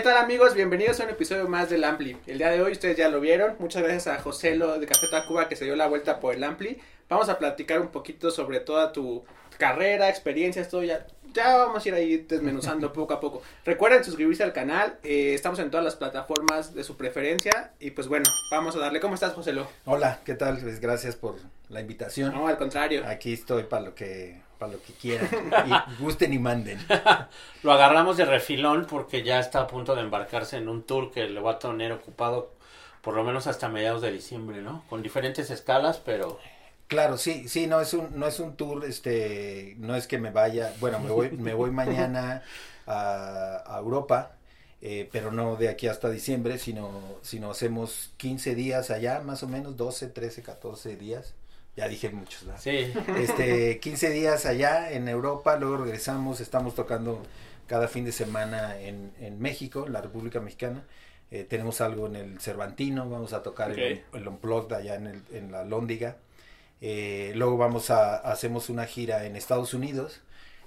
¿Qué tal amigos? Bienvenidos a un episodio más del Ampli. El día de hoy ustedes ya lo vieron. Muchas gracias a José Lo de Café Tacuba que se dio la vuelta por el Ampli. Vamos a platicar un poquito sobre toda tu carrera, experiencias, todo ya. Ya vamos a ir ahí desmenuzando poco a poco. Recuerden suscribirse al canal. eh, estamos en todas las plataformas de su preferencia. Y pues bueno, vamos a darle. ¿Cómo estás, José Lo? Hola, ¿qué tal? Pues gracias por la invitación. No, al contrario. Aquí estoy para lo que para lo que quieran y gusten y manden. Lo agarramos de refilón porque ya está a punto de embarcarse en un tour que le va a tener ocupado por lo menos hasta mediados de diciembre, ¿no? Con diferentes escalas, pero Claro, sí, sí, no es un no es un tour, este, no es que me vaya, bueno, me voy me voy mañana a, a Europa, eh, pero no de aquí hasta diciembre, sino sino hacemos 15 días allá, más o menos 12, 13, 14 días. Ya dije muchos, ¿verdad? sí. este 15 días allá en Europa, luego regresamos, estamos tocando cada fin de semana en, en México, en la República Mexicana. Eh, tenemos algo en el Cervantino, vamos a tocar el, el Unplugged allá en, el, en la Lóndiga. Eh, luego vamos a, hacemos una gira en Estados Unidos,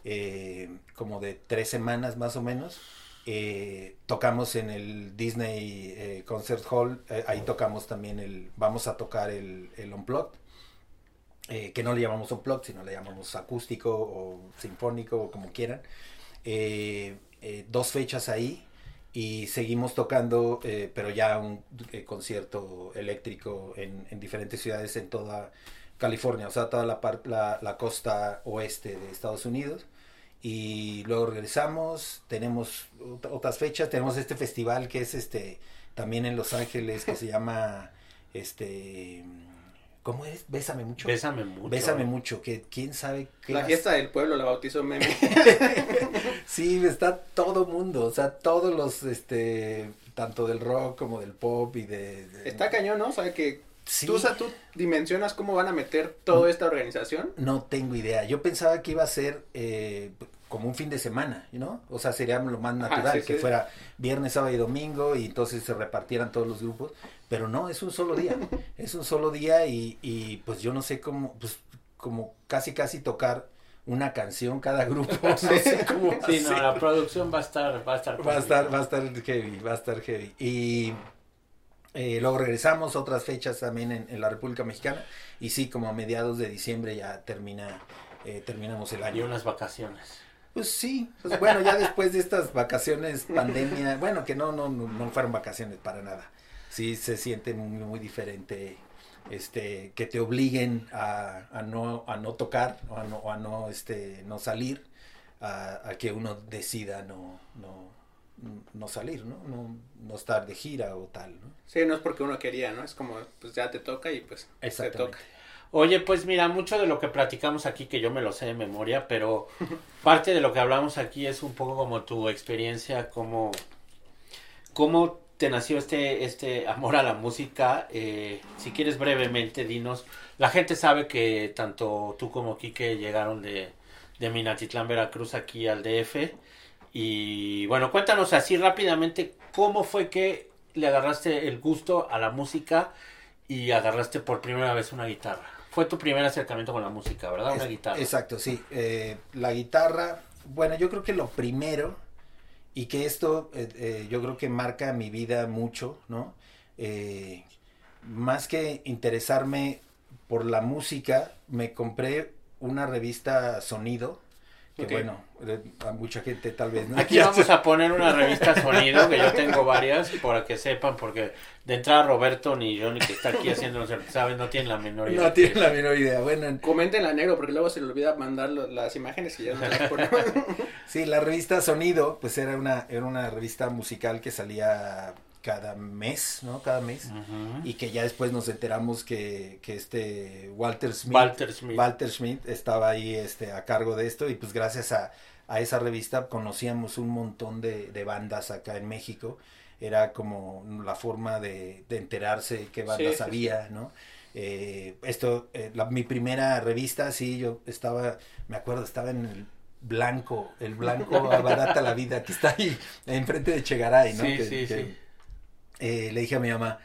eh, como de tres semanas más o menos. Eh, tocamos en el Disney Concert Hall, ahí tocamos también el, vamos a tocar el, el Unplugged que no le llamamos unplugged, sino le llamamos acústico o sinfónico o como quieran. Dos fechas ahí y seguimos tocando, eh, pero ya un eh, concierto eléctrico en, en diferentes ciudades en toda California, o sea, toda la, par- la, la costa oeste de Estados Unidos. Y luego regresamos, tenemos ot- otras fechas, tenemos este festival que es este también en Los Ángeles que se llama este ¿cómo es? Bésame mucho. Bésame mucho. Bésame mucho, que quién sabe qué La fiesta del pueblo la bautizó Meme. Sí, está todo mundo, o sea, todos los este tanto del rock como del pop y de, de- Está cañón, ¿no? O sea que Sí. tú, o sea, tú dimensionas cómo van a meter toda esta organización. No tengo idea. Yo pensaba que iba a ser eh, como un fin de semana, ¿no? O sea, sería lo más natural sí, que sí. fuera viernes, sábado y domingo y entonces se repartieran todos los grupos. Pero no, es un solo día. es un solo día y, y pues yo no sé cómo, pues como casi casi tocar una canción cada grupo. No sé cómo Sí, no, la producción va a estar va a estar Va a estar, va a estar heavy, va a estar heavy. Y eh, luego regresamos otras fechas también en, en la República Mexicana. Y sí, como a mediados de diciembre ya termina, eh, terminamos el y año. unas vacaciones. Pues sí, pues bueno, ya después de estas vacaciones, pandemia, bueno, que no, no, no, no fueron vacaciones para nada. Sí se siente muy, muy diferente, este, que te obliguen a, a no, a no tocar o a no, a no, este, no salir, a, a que uno decida no, no, no salir, ¿no? No, no estar de gira o tal, ¿no? Sí, no es porque uno quería, ¿no? Es como, pues ya te toca y pues te toca. Oye, pues mira, mucho de lo que platicamos aquí, que yo me lo sé de memoria, pero parte de lo que hablamos aquí es un poco como tu experiencia, cómo, cómo te nació este, este amor a la música. Eh, si quieres brevemente, dinos. La gente sabe que tanto tú como Quique llegaron de, de Minatitlán, Veracruz, aquí al DF. Y bueno, cuéntanos así rápidamente cómo fue que le agarraste el gusto a la música y agarraste por primera vez una guitarra. Fue tu primer acercamiento con la música, ¿verdad? Una Es- guitarra. Exacto, sí. Eh, la guitarra, bueno, yo creo que lo primero, y que esto eh, eh, yo creo que marca mi vida mucho, ¿no? Eh, más que interesarme por la música, me compré una revista Sonido, que bueno, a mucha gente tal vez no. Aquí vamos a poner una revista sonido, que yo tengo varias, para que sepan, porque de entrada Roberto ni Johnny que está aquí haciendo, saben, no tienen la menor idea. No de qué tiene es. la menor idea. Bueno, en- Comenten la negro porque luego se le olvida mandar lo- las imágenes y ya no las ponemos. Sí, la revista Sonido, pues era una, era una revista musical que salía cada mes, ¿no? Cada mes. Y que ya después nos enteramos que, que este Walter Smith, Walter Smith. Walter estaba ahí este, a cargo de esto y pues gracias a, a esa revista conocíamos un montón de, de bandas acá en México. Era como la forma de, de enterarse qué bandas Sí, sí, había, ¿no? Eh, esto, eh, la- mi primera revista, sí, yo estaba, me acuerdo, estaba en el blanco, el blanco abarata la vida, que está ahí enfrente de Chegaray, ¿no? Sí, Que- sí, que, sí. Eh, le dije a mi mamá,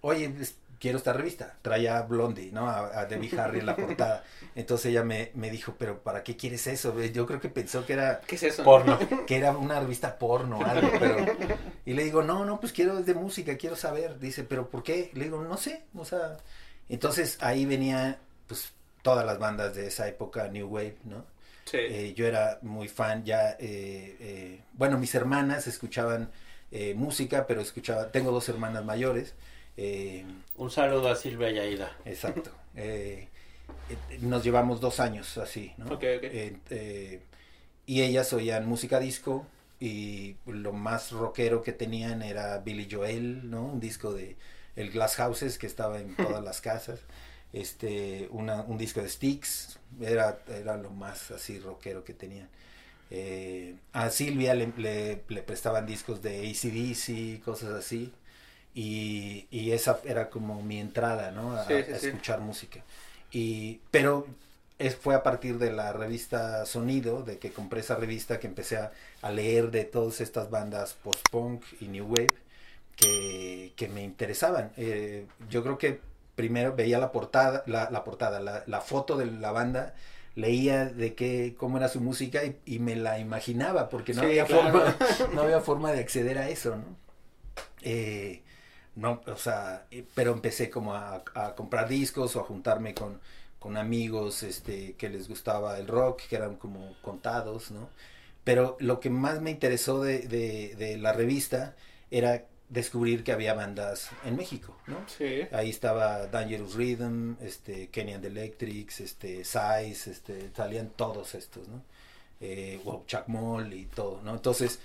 oye, quiero esta revista. Traía Blondie, ¿no? A, a Debbie Harry en la portada. Entonces ella me, me dijo, pero ¿para qué quieres eso? Yo creo que pensó que era... ¿Qué es eso? Porno. Que era una revista porno, algo, pero... Y le digo, no, no, pues quiero es de música, quiero saber. Dice, pero ¿por qué? Le digo, no sé, o sea... Entonces ahí venía, pues, todas las bandas de esa época, New Wave, ¿no? Sí. Eh, yo era muy fan ya, eh, eh, bueno, mis hermanas escuchaban eh, música, pero escuchaba, tengo dos hermanas mayores, eh, Un saludo a Silvia y Aida. exacto, eh, eh, nos llevamos dos años así, ¿no? Ok, ok. Eh, eh, y ellas oían música disco y lo más rockero que tenían era Billy Joel, ¿no? Un disco de el Glass Houses que estaba en todas las casas. Este, una, un disco de Styx, era, era lo más así rockero que tenían. Eh, a Silvia le, le- le prestaban discos de ACDC, cosas así. Y, y esa era como mi entrada, ¿no? A, Sí, sí, a sí. escuchar música. Y, pero es, fue a partir de la revista Sonido, de que compré esa revista, que empecé a, a leer de todas estas bandas post-punk y new wave que, que me interesaban. Eh, yo creo que primero veía la portada, la, la portada, la, la foto de la banda, leía de qué, cómo era su música y, y me la imaginaba, porque no, Sí, había claro. forma, no había forma de acceder a eso, ¿no? Eh, no, o sea, eh, pero empecé como a, a comprar discos o a juntarme con, con amigos este, que les gustaba el rock, que eran como contados, ¿no? Pero lo que más me interesó de, de, de la revista era descubrir que había bandas en México, ¿no? Sí. Ahí estaba Dangerous Rhythm, este, the Electrics, este, Size, este, salían todos estos, ¿no? Eh, Wow, Chuck Moll y todo, ¿no? Entonces,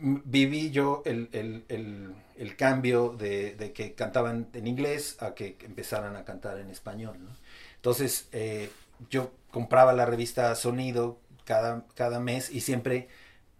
viví yo el, el, el, el cambio de, de que cantaban en inglés a que empezaran a cantar en español, ¿no? Entonces, eh, yo compraba la revista Sonido cada, cada mes y siempre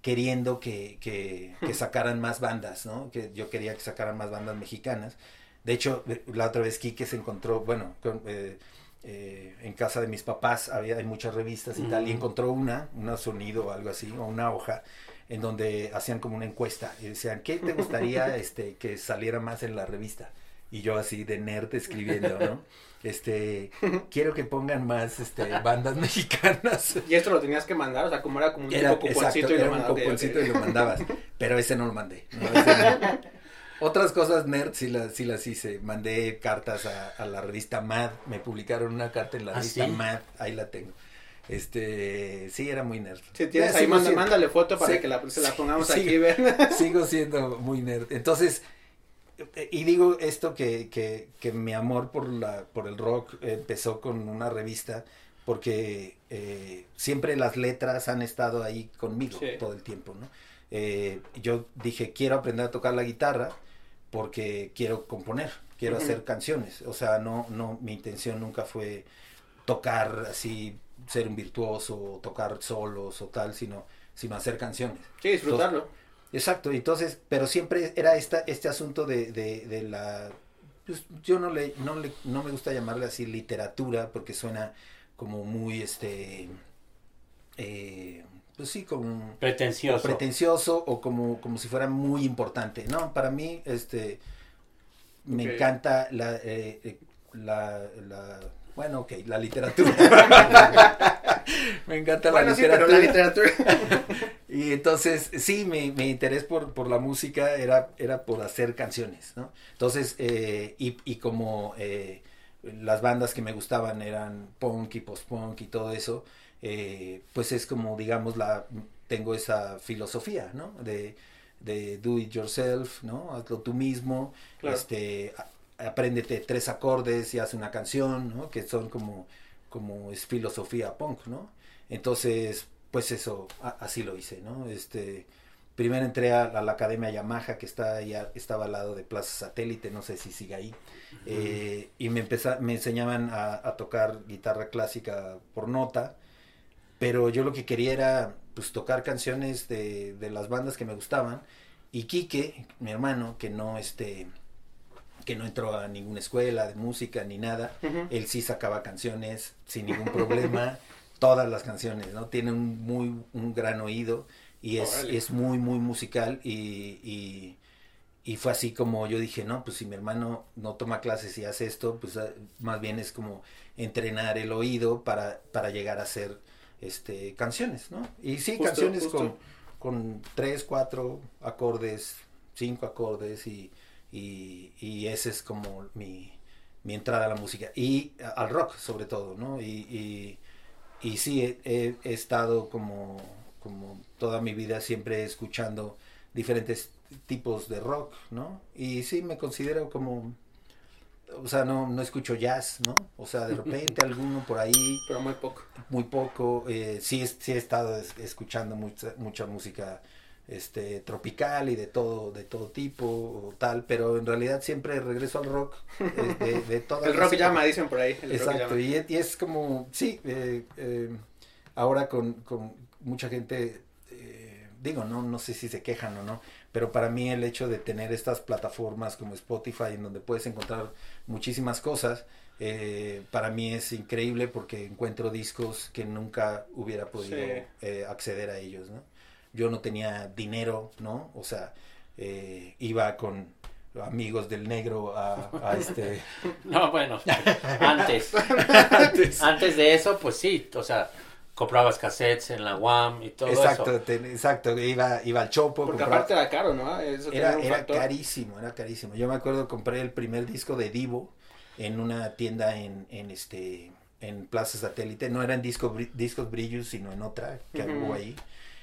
queriendo que, que, que sacaran más bandas, ¿no? Que yo quería que sacaran más bandas mexicanas. De hecho, eh, la otra vez Quique se encontró, bueno, con, eh, eh, en casa de mis papás había hay muchas revistas y tal, y Mm. encontró una, una sonido o algo así, o una hoja, en donde hacían como una encuesta y decían, ¿qué te gustaría este, que saliera más en la revista? Y yo así de nerd escribiendo, ¿no? Este, quiero que pongan más este, bandas mexicanas. Y esto lo tenías que mandar, o sea, como era como un Era, tipo exacto, cuponcito y era lo un mandabas. ok, cuponcito ok. y lo mandabas. Pero ese no lo mandé. ¿no? Ese no. Otras cosas nerd sí las, sí las hice. Mandé cartas a, a la revista Mad. Me publicaron una carta en la ¿Ah, revista sí? Mad. Ahí la tengo. Este, sí, era muy nerd. Si tienes Ya, ahí, sigo manda- siendo- mándale foto para Sí. que la, se la pongamos Sí. aquí, ven. sigo siendo muy nerd. Entonces, eh, y digo esto que, que, que mi amor por, la, por el rock empezó con una revista porque eh, siempre las letras han estado ahí conmigo Sí. todo el tiempo, ¿no? Eh, yo dije, quiero aprender a tocar la guitarra porque quiero componer, quiero hacer canciones. O sea, no, no, mi intención nunca fue tocar así, ser un virtuoso, o tocar solos o tal, sino, sino hacer canciones. Sí, disfrutarlo. Exacto, entonces, pero siempre era esta, este asunto de, de, de la, pues, yo no le, no le, no me gusta llamarle así literatura porque suena como muy, este, eh, pues sí, como Pretencioso. pretencioso o como, como si fuera muy importante. No, para mí, este, me encanta la, eh, eh, la, la, bueno, ok, la literatura. me encanta Bueno, la sí, pero la literatura. Y entonces, sí, mi, mi interés por, por la música era, era por hacer canciones, ¿no? Entonces, eh, y, y como eh, las bandas que me gustaban eran punk y post-punk y todo eso, eh, pues es como, digamos, la tengo esa filosofía, ¿no? De, de do it yourself, ¿no? Hazlo tú mismo, Claro. este, a- apréndete tres acordes y haz una canción, ¿no? Que son como, como es filosofía punk, ¿no? Entonces, pues eso, a- así lo hice, ¿no? Este, primero entré a, a la Academia Yamaha, que está allá, estaba al lado de Plaza Satélite, no sé si sigue ahí, eh, y me, empeza- me enseñaban a, a tocar guitarra clásica por nota, pero yo lo que quería era, pues, tocar canciones de, de las bandas que me gustaban, y Quique, mi hermano, que no, este, que no entró a ninguna escuela de música ni nada, él sí sacaba canciones sin ningún problema, todas las canciones, ¿no? Tiene un muy un gran oído y es, es muy muy musical y, y, y fue así como yo dije, no, pues si mi hermano no toma clases y hace esto, pues ah, más bien es como entrenar el oído para, para llegar a hacer este, canciones, ¿no? Y sí, Justo, canciones justo. con, con tres, cuatro acordes, cinco acordes y, y, y ese es como mi, mi entrada a la música. Y al rock sobre todo, ¿no? Y, y, y sí, he, he- he estado como, como toda mi vida siempre escuchando diferentes tipos de rock, ¿no? Y sí, me considero como, o sea, no, no escucho jazz, ¿no? O sea, de repente alguno por ahí, Pero muy poco. muy poco, eh, sí, es- sí he estado es- escuchando mucha, mucha música este tropical y de todo de todo tipo o tal pero en realidad siempre regreso al rock eh, de, de El rock llama, dicen por ahí. El Exacto, y es, y es como, sí, eh, eh, ahora con, con mucha gente, eh, digo, no, no sé si se quejan o no, pero para mí el hecho de tener estas plataformas como Spotify en donde puedes encontrar muchísimas cosas, eh, para mí es increíble porque encuentro discos que nunca hubiera podido Sí. eh, acceder a ellos, ¿no? Yo no tenía dinero, ¿no? O sea, eh, iba con amigos del negro a, a este... No, bueno, antes. Antes. Antes de eso, pues sí, o sea, comprabas cassettes en la UAM y todo exacto, eso. te- exacto, iba, iba al chopo. Porque compraba- aparte era caro, ¿no? Eso era, factor. carísimo, era carísimo. Yo me acuerdo compré el primer disco de Divo en una tienda en, en este en Plaza Satélite, no eran disco, bri- discos brillos, sino en otra que Ujú. hubo ahí.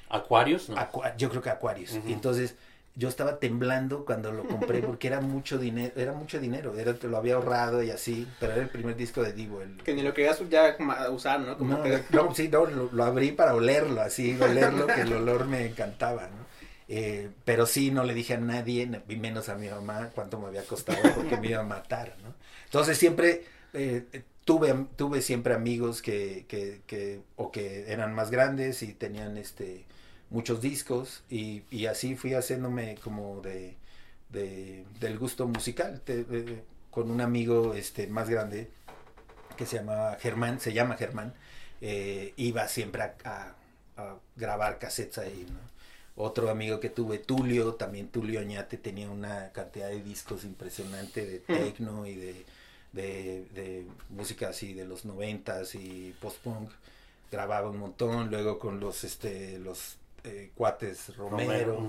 Aquarius, ¿no? Aqua- yo creo que Aquarius. Ujú. Y entonces yo estaba temblando cuando lo compré porque era mucho dinero, era mucho dinero, era, lo había ahorrado y así, pero era el primer disco de Divo. El, Que ni lo querías ya usar, ¿no? Como no, que... no, sí, no, lo, lo abrí para olerlo, así, olerlo, que el olor me encantaba, ¿no? Eh, pero sí, no le dije a nadie, y menos a mi mamá, cuánto me había costado, porque me iba a matar, ¿no? Entonces siempre eh, tuve, tuve siempre amigos que, que, que, o que eran más grandes y tenían este muchos discos, y, y así fui haciéndome como de, de del gusto musical, Te- con un amigo este más grande, que se llamaba Germán, se llama Germán, eh, iba siempre a, a- a grabar cassettes ahí, ¿no? Otro amigo que tuve, Tulio, también Tulio Oñate, tenía una cantidad de discos impresionante de techno y de, de, de música así de los noventas y post-punk. Grababa un montón, luego con los, este, los eh, cuates Romero,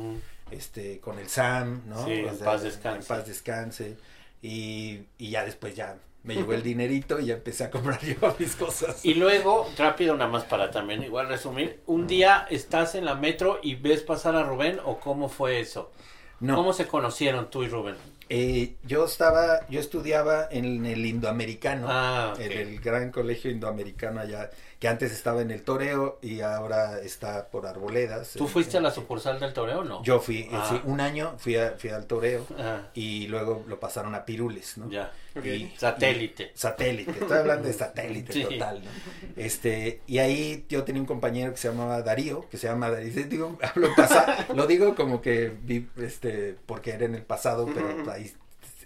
este, con el Sam, ¿no? Sí, en paz descanse. En paz descanse. Y, y ya después ya me llegó el dinerito y ya empecé a comprar yo mis cosas. Y luego, rápido nada más para también igual resumir, un día estás en la metro y ves pasar a Rubén o cómo fue eso? No, ¿Cómo se conocieron tú y Rubén? eh, yo estaba, yo estudiaba en el Indoamericano, Ah, en el gran colegio indoamericano allá, que antes estaba en el Toreo y ahora está por Arboledas. ¿Tú En- fuiste a la sucursal del toreo o no? Yo fui, eh, Ah. sí, un año fui, a- fui al Toreo Ah, y luego lo pasaron a Pirules, ¿no? ya. Y- Satélite. y- satélite, estoy hablando de satélite Sí. total, ¿no? Este, y ahí yo tenía un compañero que se llamaba Darío, que se llama Darío, digo, hablo en pasado, lo digo como que vi, este, porque era en el pasado, pero ahí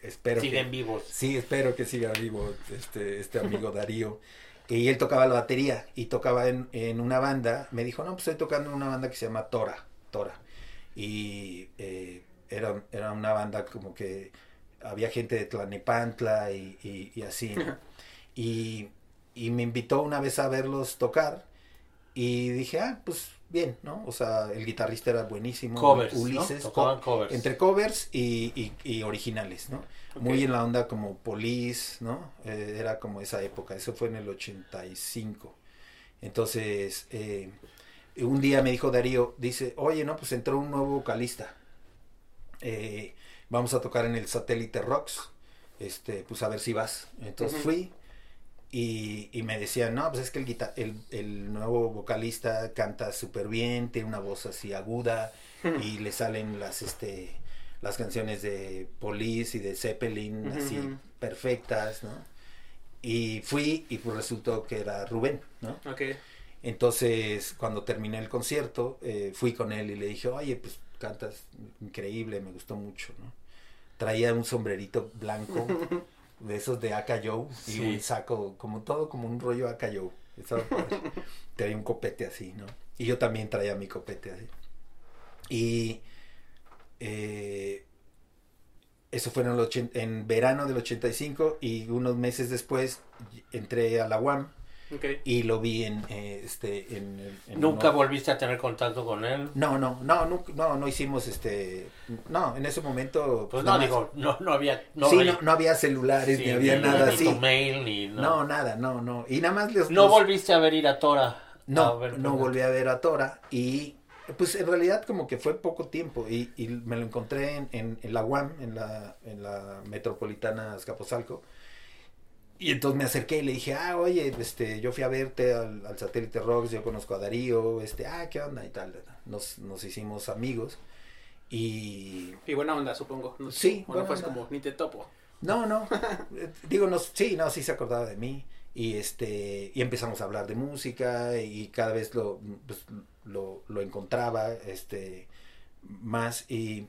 espero Siguen que, vivos. sí, espero que siga vivo este, este amigo Darío. Y él tocaba la batería y tocaba en, en una banda. Me dijo, no, pues estoy tocando en una banda que se llama Tora. Tora. Y eh, era, era una banda como que había gente de Tlanepantla y, y, y así. ¿no? Y, y me invitó una vez a verlos tocar. Y dije, ah, pues bien, ¿no? O sea, el guitarrista era buenísimo. Covers, Ulises. ¿no? Co- covers. Entre covers y, y- y originales, ¿no? Muy en la onda como Police, ¿no? Eh, era como esa época, eso fue en el 85. Entonces, eh, un día me dijo Darío, dice, oye, no, pues entró un nuevo vocalista. Eh, vamos a tocar en el Satélite Rocks, este, pues a ver si vas. Entonces fui y, y me decían, no, pues es que el, guita- el, el nuevo vocalista canta súper bien, tiene una voz así aguda y le salen las, este, las canciones de Police y de Zeppelin así perfectas, ¿no? Y fui y pues resultó que era Rubén, ¿no? Ok. Entonces, cuando terminé el concierto, eh, fui con él y le dije, oye, pues cantas increíble, me gustó mucho, ¿no? Traía un sombrerito blanco, de esos de Aka Joe, y Sí. un saco, como todo, como un rollo Aka Joe. Traía un copete así, ¿no? Y yo también traía mi copete así. Y eh, eso fue en, el ochen- en verano del 85 y unos meses después entré a la UAM y lo vi en, eh, este, en, ¿Nunca uno- volviste a tener contacto con él? No, no, no, no, no, no hicimos este, no, en ese momento. Pues no, más- digo, no, no había... No, sí, hay- no, no había celulares, sí, ni había ni- nada ni así. tu mail, ni... No, No, nada, no, no. Y nada más les, No los- volviste a ver ir a Tora. a No, ver no volví a ver a Tora y pues en realidad como que fue poco tiempo y, y me lo encontré en, en- en la UAM, en la, en la metropolitana Azcapotzalco. Y entonces me acerqué y le dije, ah, oye, este, yo fui a verte al, al Satélite Rocks, yo conozco a Darío, este, ah, ¿qué onda? y tal. Nos, nos hicimos amigos y Y buena onda, supongo. No Sí, O no buena fue onda. como, ni te topo. No, no. Eh, Digo, no, sí, no, sí se acordaba de mí. Y este, y empezamos a hablar de música y cada vez lo, pues, lo, lo encontraba, este, más y,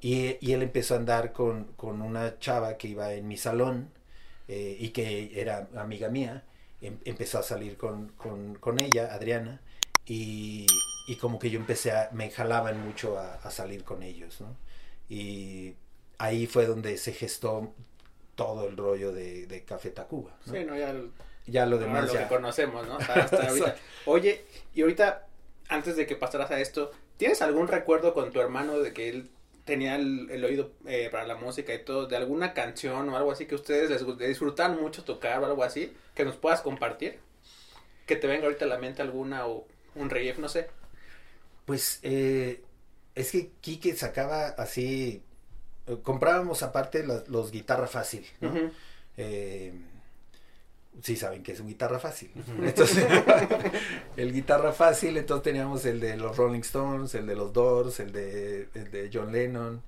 y, él empezó a andar con, con una chava que iba en mi salón eh, y que era amiga mía. Em- empezó a salir con, con, con ella, Adriana, y, y como que yo empecé a, me jalaban mucho a, a salir con ellos, ¿no? Y ahí fue donde se gestó todo el rollo de, de Café Tacuba. ¿no? Sí, no, ya el- Ya lo demás lo ya. que conocemos, ¿no? Hasta, hasta ahorita. Oye, y ahorita, antes de que pasaras a esto, ¿tienes algún recuerdo con tu hermano de que él tenía el, el oído eh, para la música y todo, de alguna canción o algo así que ustedes les disfrutan mucho tocar o algo así, que nos puedas compartir? Que te venga ahorita a la mente alguna o un riff, no sé. Pues eh, es que Quique sacaba así, comprábamos aparte las- los guitarra fácil, ¿no? Eh, sí saben que es un guitarra fácil. Entonces, el guitarra fácil, entonces teníamos el de los Rolling Stones, el de los Doors, el de, el de John Lennon,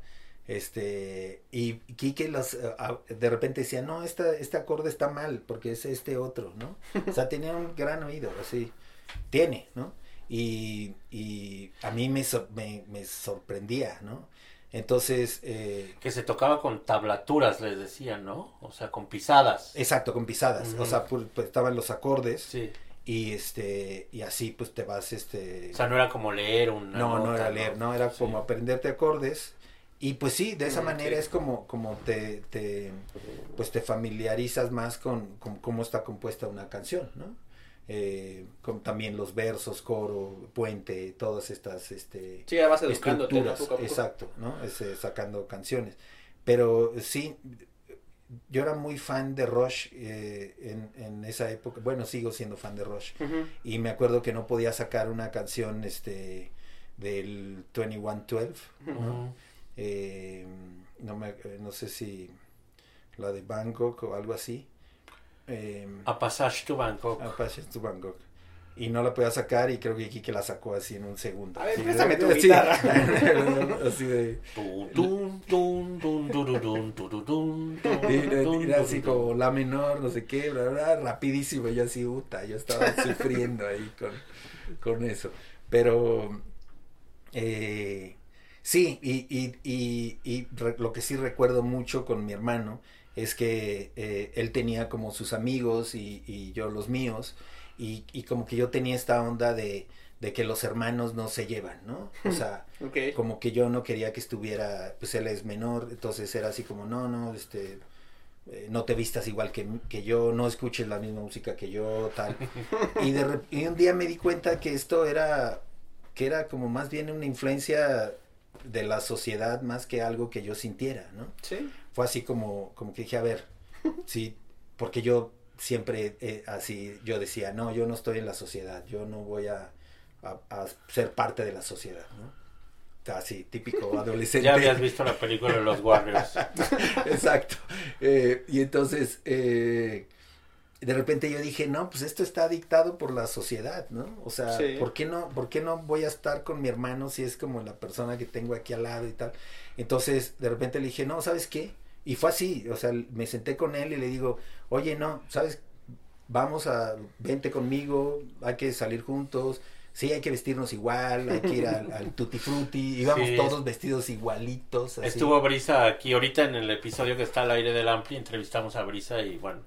este, y Quique los, eh, de repente decía, no, esta, este acorde está mal, porque es este otro, ¿no? O sea, tenía un gran oído, así, tiene, ¿no? Y, y a mí me, me, me sorprendía, ¿no? Entonces, eh, Que se tocaba con tablaturas, les decían, ¿no? O sea, con pisadas. exacto, con pisadas, o sea, pu- pues, estaban los acordes, Sí. y este y así pues te vas este O sea, no era como leer una no no nota, era leer no era Sí. como aprenderte acordes y pues sí de esa Mm, manera es como como te, te pues te familiarizas más con, con cómo está compuesta una canción no Eh, con también los versos coro puente todas estas este Sí, ¿no? estructuras poco a poco. exacto no Es, eh, sacando canciones pero sí yo era muy fan de Rush eh, en, en esa época bueno sigo siendo fan de Rush y me acuerdo que no podía sacar una canción este del 2112 ¿no? Ujú. Eh, no me no sé si la de Bangkok o algo así eh, A Passage to Bangkok. A Passage to Bangkok y no la podía sacar y creo que Kike la sacó así en un segundo A ver, Así, préstame tu así, guitarra. así de era- así como la menor, no sé qué, bla, bla, rapidísimo, yo así, puta, yo estaba sufriendo ahí con, con eso. Pero, eh, sí, y, y, y, y re- lo que sí recuerdo mucho con mi hermano es que eh, él tenía como sus amigos y, y yo los míos, y, y como que yo tenía esta onda de, de que los hermanos no se llevan, ¿no? O sea, como que yo no quería que estuviera, pues él es menor, entonces era así como, no, no, este, eh, no te vistas igual que, que yo, no escuches la misma música que yo, tal. Y, de, y un día me di cuenta que esto era, que era como más bien una influencia de la sociedad más que algo que yo sintiera, ¿no? Sí. Fue así como, como que dije, a ver, sí, porque yo siempre eh, así, yo decía, no, yo no estoy en la sociedad, yo no voy a, a- a ser parte de la sociedad, ¿no? Así, típico adolescente. Ya habías visto la película de los Warriors. Exacto. Eh, y entonces, eh, de repente yo dije, no, pues esto está dictado por la sociedad, ¿no? O sea, Sí. ¿por, qué no, ¿por qué no voy a estar con mi hermano si es como la persona que tengo aquí al lado y tal? Entonces, de repente le dije, no, ¿sabes qué? Y fue así, o sea, me senté con él y le digo, oye, no, ¿sabes? Vamos a, vente conmigo, hay que salir juntos. Sí, hay que vestirnos igual, hay que ir al, al Tutti Frutti, íbamos Sí. todos vestidos igualitos. así. Estuvo Brisa aquí ahorita en el episodio que está al aire del Ampli, entrevistamos a Brisa y bueno,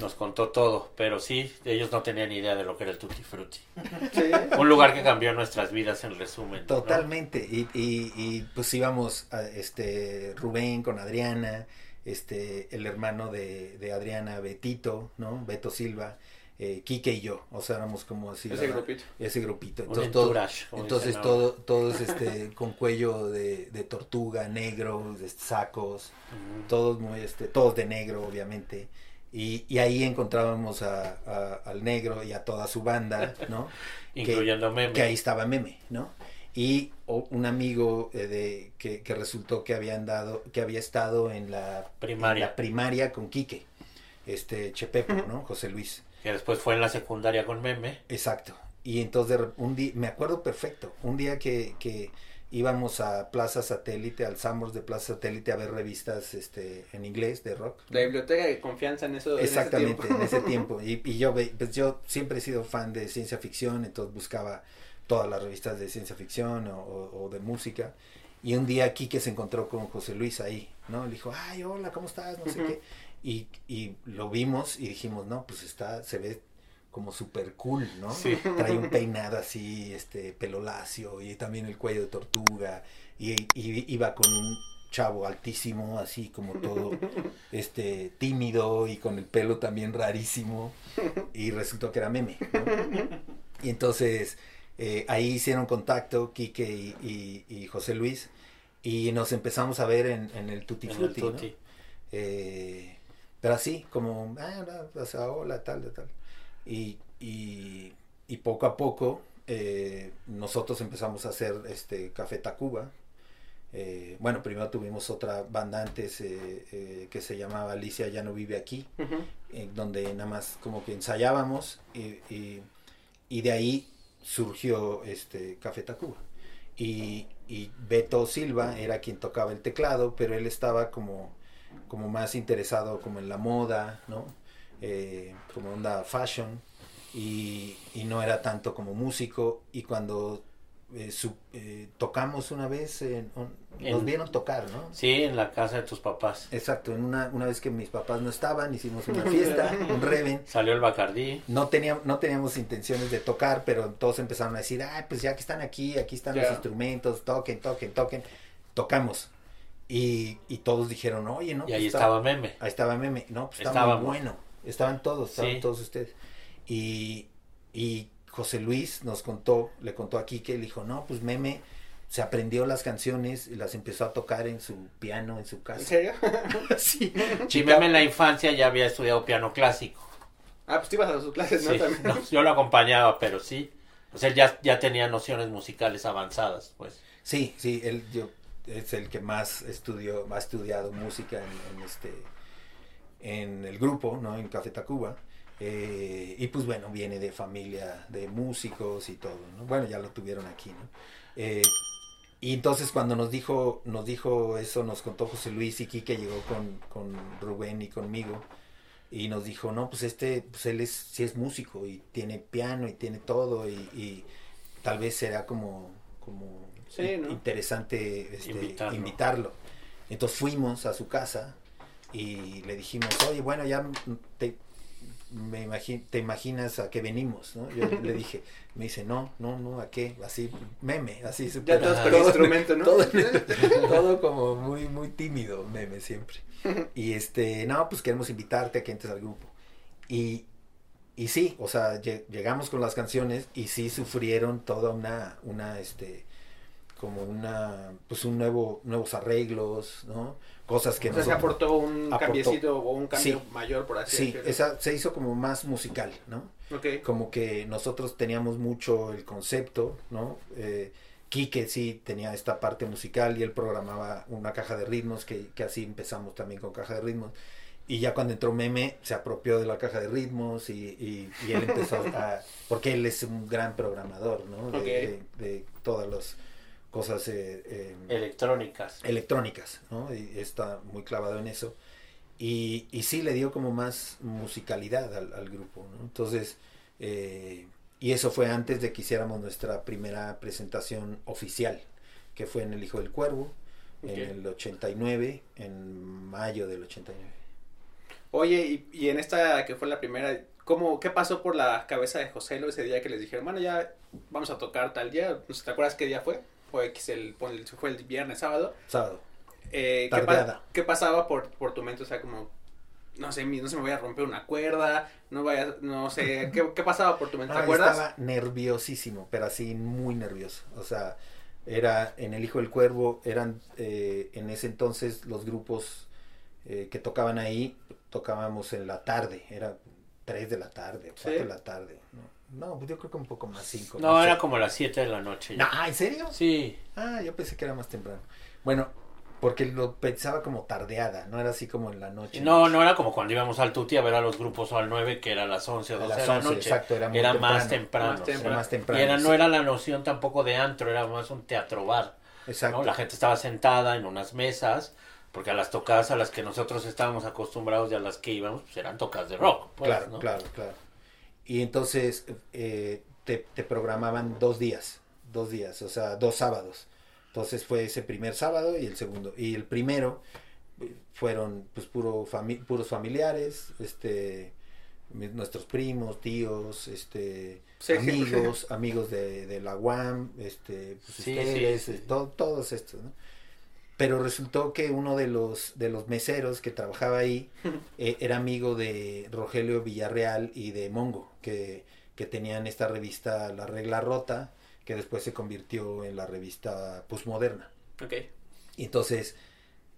nos contó todo, pero sí, ellos no tenían idea de lo que era el Tutti Frutti. Sí. Un lugar que cambió nuestras vidas en resumen. ¿no? Totalmente. Y, y, y, pues íbamos a, este Rubén con Adriana, este el hermano de, de Adriana, Betito, ¿no? Beto Silva, eh, Quique y yo. O sea, éramos como así. Ese la- grupito. Ese grupito. Entonces, todo- entonces todo, todos este, con cuello de, de tortuga, negro, de sacos, todos muy, este, todos de negro, obviamente. Y, y ahí encontrábamos a, a- al negro y a toda su banda, ¿no? Que- Incluyendo Meme. que ahí estaba Meme, ¿no? Y o- un amigo eh, de que, que resultó que había andado, que había estado en la Primaria. en la primaria con Quique, este Chepepo, ¿no? José Luis. Que después fue en la secundaria con Meme. Exacto. Y entonces un día, me acuerdo perfecto, un día que, que íbamos a Plaza Satélite, al Sambors de Plaza Satélite a ver revistas este, en inglés de rock. La biblioteca de confianza en eso. en ese Exactamente, tiempo. en ese tiempo. Y, y yo, pues yo siempre he sido fan de ciencia ficción, entonces buscaba todas las revistas de ciencia ficción o, o- o de música. Y un día Quique se encontró con José Luis ahí, ¿no? Le dijo, ay, hola, ¿cómo estás? No sé qué. Y, y lo vimos y dijimos, no, pues está, se ve como súper cool, ¿no? Sí. Trae un peinado así, este, pelo lacio y también el cuello de tortuga. Y, y iba con un chavo altísimo, así como todo este tímido y con el pelo también rarísimo y resultó que era meme ¿no? y entonces eh, ahí hicieron contacto Quique y, y- y José Luis y nos empezamos a ver en, en el Tutti Frutti, ¿no? Eh, pero así como ah, no, o sea, hola tal tal y, y, y poco a poco eh, nosotros empezamos a hacer este Café Tacuba eh, bueno, primero tuvimos otra banda antes eh, que se llamaba Alicia ya no vive aquí, donde nada más como que ensayábamos y, y, y de ahí surgió este Café Tacuba. Y, y Beto Silva era quien tocaba el teclado, pero él estaba como, como más interesado como en la moda, ¿no? Eh, como onda fashion y, y no era tanto como músico y cuando eh, su- eh, tocamos una vez, en un- nos vieron tocar, ¿no? Sí, en la casa de tus papás. Exacto, en una, una vez que mis papás no estaban, hicimos una fiesta, un reven. Salió el Bacardí. No teníamos, no teníamos intenciones de tocar, pero todos empezaron a decir, ah, pues ya que están aquí, aquí están los instrumentos, toquen, toquen, toquen. Tocamos. Y, y todos dijeron, oye, ¿no? Y ahí pues está- estaba Meme. Ahí estaba Meme. No, pues estaba Estábamos. muy bueno. Estaban todos, estaban Sí. todos ustedes. Y, y José Luis nos contó, le contó a Quique, le dijo, no, pues Meme se aprendió las canciones y las empezó a tocar en su piano, en su ¿En casa. serio? sí. Sí, Meme en la infancia ya había estudiado piano clásico. Ah, pues tú ibas a sus clases, ¿no? Sí, También. no, yo lo acompañaba, pero sí. O sea, él ya, ya tenía nociones musicales avanzadas, pues. Sí, sí, él yo, es el que más estudió, ha estudiado música en, en este en el grupo, ¿no? En Café Tacuba. Eh, y pues bueno, viene de familia de músicos y todo, ¿no? Bueno, ya lo tuvieron aquí, ¿no? Eh, y entonces cuando nos dijo, nos dijo eso, nos contó José Luis y Quique llegó con, con Rubén y conmigo y nos dijo, no, pues este, pues él es, sí es músico y tiene piano y tiene todo y, y tal vez será como, como Sí, in- ¿no? interesante este, Invitarlo. invitarlo. Entonces fuimos a su casa y le dijimos, oye, bueno, ya te, me imagi- te imaginas a qué venimos, ¿no? Yo le dije, me dice, no, no, no, ¿a qué? Así, meme, así. Ya súper- todos todo- instrumento, ¿no? todo, todo como muy, muy tímido, meme siempre. Y este, no, pues queremos invitarte a que entres al grupo. Y, y sí, o sea, lle- llegamos con las canciones y sí sufrieron toda una, una, este, como una, pues un nuevo, nuevos arreglos, ¿no? Cosas que O sea, se aportó un Aportó. cambiecito o un cambio Sí. mayor, por así Sí, decirlo. esa se hizo como más musical, ¿no? Ok. como que nosotros teníamos mucho el concepto, ¿no? Eh, Quique sí tenía esta parte musical y él programaba una caja de ritmos, que, que así empezamos también con caja de ritmos. Y ya cuando entró Meme, se apropió de la caja de ritmos y, y- y él empezó a... Porque él es un gran programador, ¿no? De, de- de todas las cosas eh, eh, Electrónicas. electrónicas, ¿no? Y está muy clavado en eso. Y, y sí le dio como más musicalidad al, al grupo, ¿no? Entonces, eh, y eso fue antes de que hiciéramos nuestra primera presentación oficial, que fue en El Hijo del Cuervo, en el 89, en mayo del 89. Oye, y, y en esta que fue la primera, ¿cómo, ¿qué pasó por la cabeza de José Lo ese día que les dijeron, bueno, ya vamos a tocar tal día? ¿Te acuerdas qué día fue? Fue, X el, fue el viernes, sábado. Sábado. Eh, ¿qué, pa- qué pasaba por, por tu mente? O sea, como, no sé, no se me vaya a romper una cuerda, no vaya, no sé, ¿qué, qué pasaba por tu mente? ¿Te Ah, acuerdas? Estaba nerviosísimo, pero así muy nervioso. O sea, era en El Hijo del Cuervo, eran eh, en ese entonces los grupos eh, que tocaban ahí, tocábamos en la tarde, era 3 de la tarde, 4 ¿Sí? de la tarde. No, no pues yo creo que un poco más 5. No, era como las 7 de la noche. ya. No, ¿en serio? Sí. Ah, yo pensé que era más temprano. Bueno, porque lo pensaba como tardeada, no era así como en la noche. No, no era como cuando íbamos al Tuti a ver a los grupos o al 9 que era a las 11 o A 12 las de la 11, noche. exacto, era muy más temprano. temprano. Más o sea, Era más temprano. y era, sí. no era la noción tampoco de antro, era más un teatro bar. Exacto. ¿no? La gente estaba sentada en unas mesas, porque a las tocadas a las que nosotros estábamos acostumbrados y a las que íbamos, pues eran tocadas de rock. pues, claro, ¿no? claro, claro. Y entonces eh, te, te programaban dos días, dos días, o sea, dos sábados. Entonces fue ese primer sábado y el segundo. Y el primero eh, fueron pues puro fami- puros familiares, este nuestros primos, tíos, este Sí. amigos, amigos de, de la UAM, este pues, ustedes, sí, sí. to- todos estos, ¿no? Pero resultó que uno de los de los meseros que trabajaba ahí eh, era amigo de Rogelio Villarreal y de Mongo, que, que tenían esta revista La Regla Rota, que después se convirtió en la revista Postmoderna. Ok. Y entonces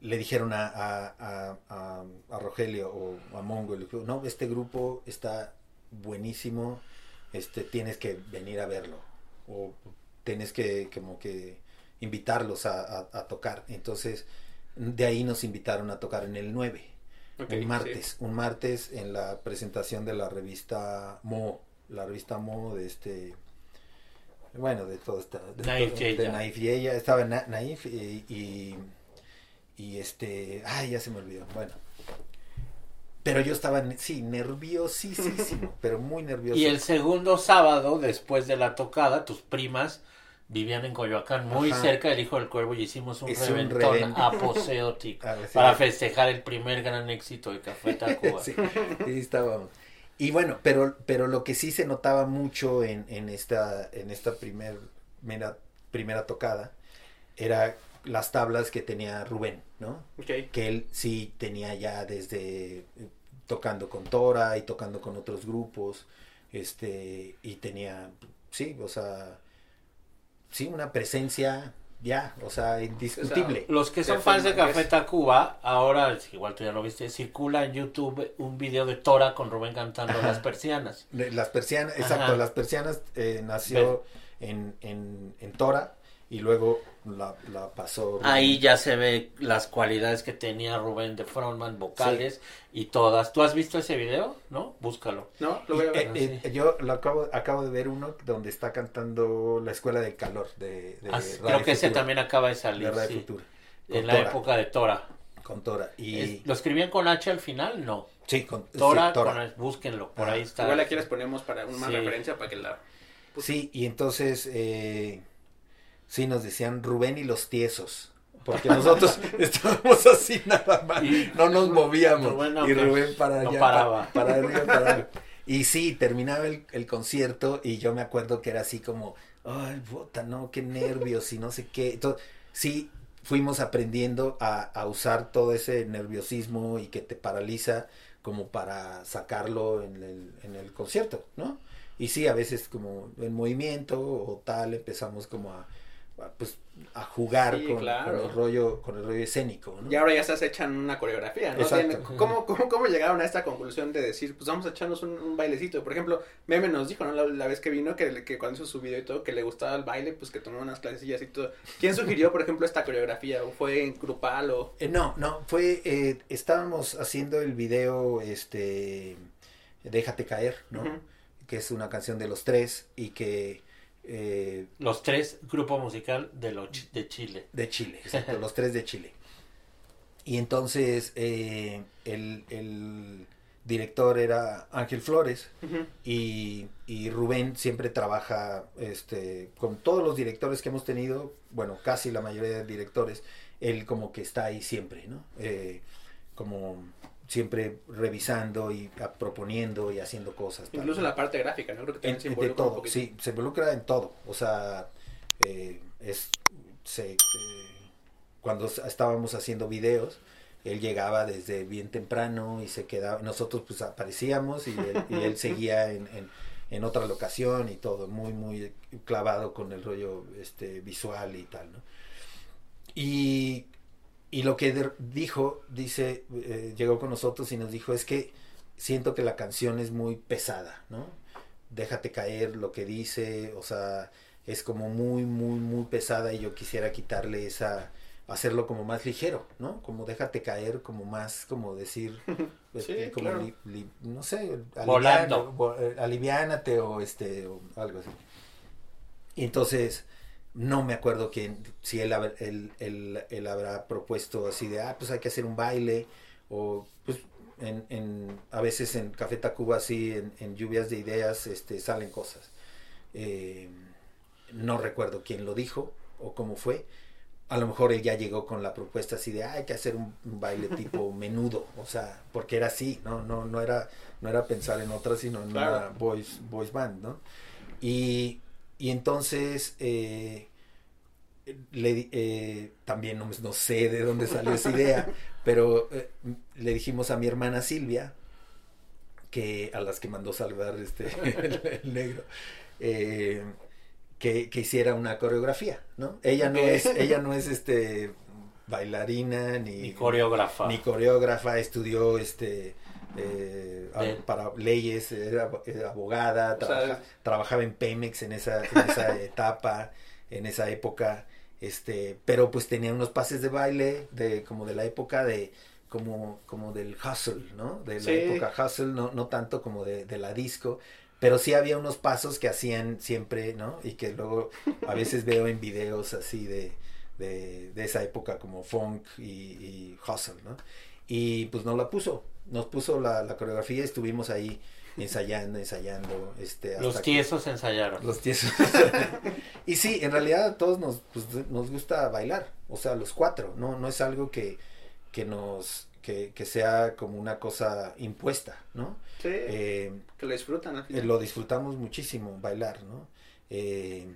le dijeron a, a, a, a- a Rogelio o a Mongo, le dijo, no, este grupo está buenísimo, este, tienes que venir a verlo, o tienes que como que invitarlos a, a- a tocar. Entonces, de ahí nos invitaron a tocar en el 9 Ok, un martes, un martes en la presentación de la revista Mo, la revista Mo de este, bueno, de todo esta, de, Naif todo- de Naif estaba Na- Naif y, y, y este, ay, ya se me olvidó, bueno. Pero yo estaba, sí, nerviosísimo, pero muy nervioso. Y el segundo sábado, después de la tocada, tus primas vivían en Coyoacán, muy Ajá. cerca del Hijo del Cuervo, y hicimos un un reventón reven- aposeótico A ver, sí. para festejar el primer gran éxito de Café Tacuba. sí, sí, estábamos. Y bueno, pero, pero lo que sí se notaba mucho en, en esta, en esta primer, mera- primera tocada era las tablas que tenía Rubén, ¿no? Ok. Que él sí tenía ya desde eh, tocando con Tora y tocando con otros grupos, este, y tenía, sí, o sea, sí, una presencia ya, o sea, indiscutible. Los que son fans de Café Tacuba, ahora, igual tú ya lo viste, circula en YouTube un video de Tora con Rubén cantando Ajá. las persianas. Las persianas, Ajá. exacto, las persianas eh, nació en, en, en Tora y luego la, la pasó. Rubén. Ahí ya se ve las cualidades que tenía Rubén de frontman, vocales y todas. ¿Tú has visto ese video? ¿No? Búscalo. ¿No? Lo voy a ver. Eh, eh, sí. yo lo acabo, acabo de ver uno donde está cantando la Escuela del Calor de, de Ah, Radio creo que ese también acaba de de salir. Radio sí. Futura, En la Tora, época de Tora. con Tora y Es- ¿Lo escribían con H al final? No. sí, con sí, Tora, Tora. con el- búsquenlo, por Ah, ahí está. Igual aquí les ponemos para una Sí. referencia para que la... Sí, y entonces eh, sí nos decían Rubén y los tiesos. Porque nosotros estábamos así nada más, Y- no nos movíamos. Rubén no, y Rubén para no allá, paraba. pa- para arriba, para abajo. Y sí, terminaba el, el concierto y yo me acuerdo que era así como, ay, puta, no, qué nervios y no sé qué. Entonces, sí, fuimos aprendiendo a, a usar todo ese nerviosismo y que te paraliza como para sacarlo en el, en el concierto, ¿no? Y sí, a veces como en movimiento o tal empezamos como a, pues a jugar Sí, con, claro. con el rollo con el rollo escénico, ¿no? Y ahora ya se echan una coreografía, ¿no? Exacto. ¿Cómo, cómo, ¿Cómo llegaron a esta conclusión de decir, pues vamos a echarnos un, un bailecito? Por ejemplo, Meme nos dijo, ¿no? La, la vez que vino, que, que cuando hizo su video y todo, que le gustaba el baile, pues que tomó unas clasecillas y todo. ¿Quién sugirió, por ejemplo, esta coreografía? ¿O fue en grupal o...? Eh, no, no, fue, eh, estábamos haciendo el video, este, Déjate caer, ¿no? Que es una canción de los tres y que, eh, Los tres, grupo musical de, lo, de Chile. de Chile, exacto, los tres de Chile. Y entonces eh, el, el director era Ángel Flores y, y Rubén siempre trabaja este, con todos los directores que hemos tenido, bueno, casi la mayoría de directores, él como que está ahí siempre, ¿no? Eh, como siempre revisando y proponiendo y haciendo cosas. Incluso en la parte gráfica, ¿no? Creo que En- también se de involucra un todo, poquito. sí, se involucra en todo. O sea, eh, es, se, eh, cuando estábamos haciendo videos, él llegaba desde bien temprano y se quedaba, nosotros pues aparecíamos y él, y él seguía en, en, en otra locación y todo, muy, muy clavado con el rollo este, visual y tal, ¿no? Y, y lo que dijo, dice, eh, llegó con nosotros y nos dijo, es que siento que la canción es muy pesada, ¿no? Déjate caer lo que dice, o sea, es como muy, muy, muy pesada y yo quisiera quitarle esa, hacerlo como más ligero, ¿no? Como déjate caer, como más, como decir, Sí, este, como, claro. li- li- no sé, Volando. aliviana- vo- eh, aliviánate o este, o algo así. Y entonces, no me acuerdo quién, si él, él, él- él habrá propuesto así de, ah, pues hay que hacer un baile, o pues en, en- a veces en Café Tacuba así, en, en lluvias de ideas, este, salen cosas. Eh, no recuerdo quién lo dijo o cómo fue. A lo mejor él ya llegó con la propuesta así de, ah, hay que hacer un, un baile tipo menudo, o sea, porque era así, no, no, no era, no era pensar en otra, sino en Claro. una voice, voice band, ¿no? Y, y entonces eh, le, eh, también no, no sé de dónde salió esa idea, pero eh, le dijimos a mi hermana Silvia, que a las que mandó salvar este el, el negro, eh, que, que hiciera una coreografía, ¿no? Ella no es, ella no es este bailarina ni, Mi coreógrafa. ni coreógrafa, estudió este eh, De- para leyes, era, era abogada, sea, trabajaba en Pemex en esa, en esa etapa, en esa época, este, pero pues tenía unos pases de baile de como de la época de como, como del hustle, ¿no? De la Sí. época hustle, no, no tanto como de, de la disco, pero sí había unos pasos que hacían siempre, ¿no? Y que luego a veces veo en videos así de, de, de esa época como funk y, y hustle, ¿no? Y pues nos la puso, nos puso la, la coreografía, estuvimos ahí ensayando, ensayando, este, hasta Los que- tiesos ensayaron. los tiesos. y sí, en realidad a todos nos, pues, nos gusta bailar, o sea, los cuatro, no, no es algo que, que nos, que, que sea como una cosa impuesta, ¿no? Sí, Eh, que lo disfrutan al eh, lo disfrutamos muchísimo, bailar, ¿no? Eh,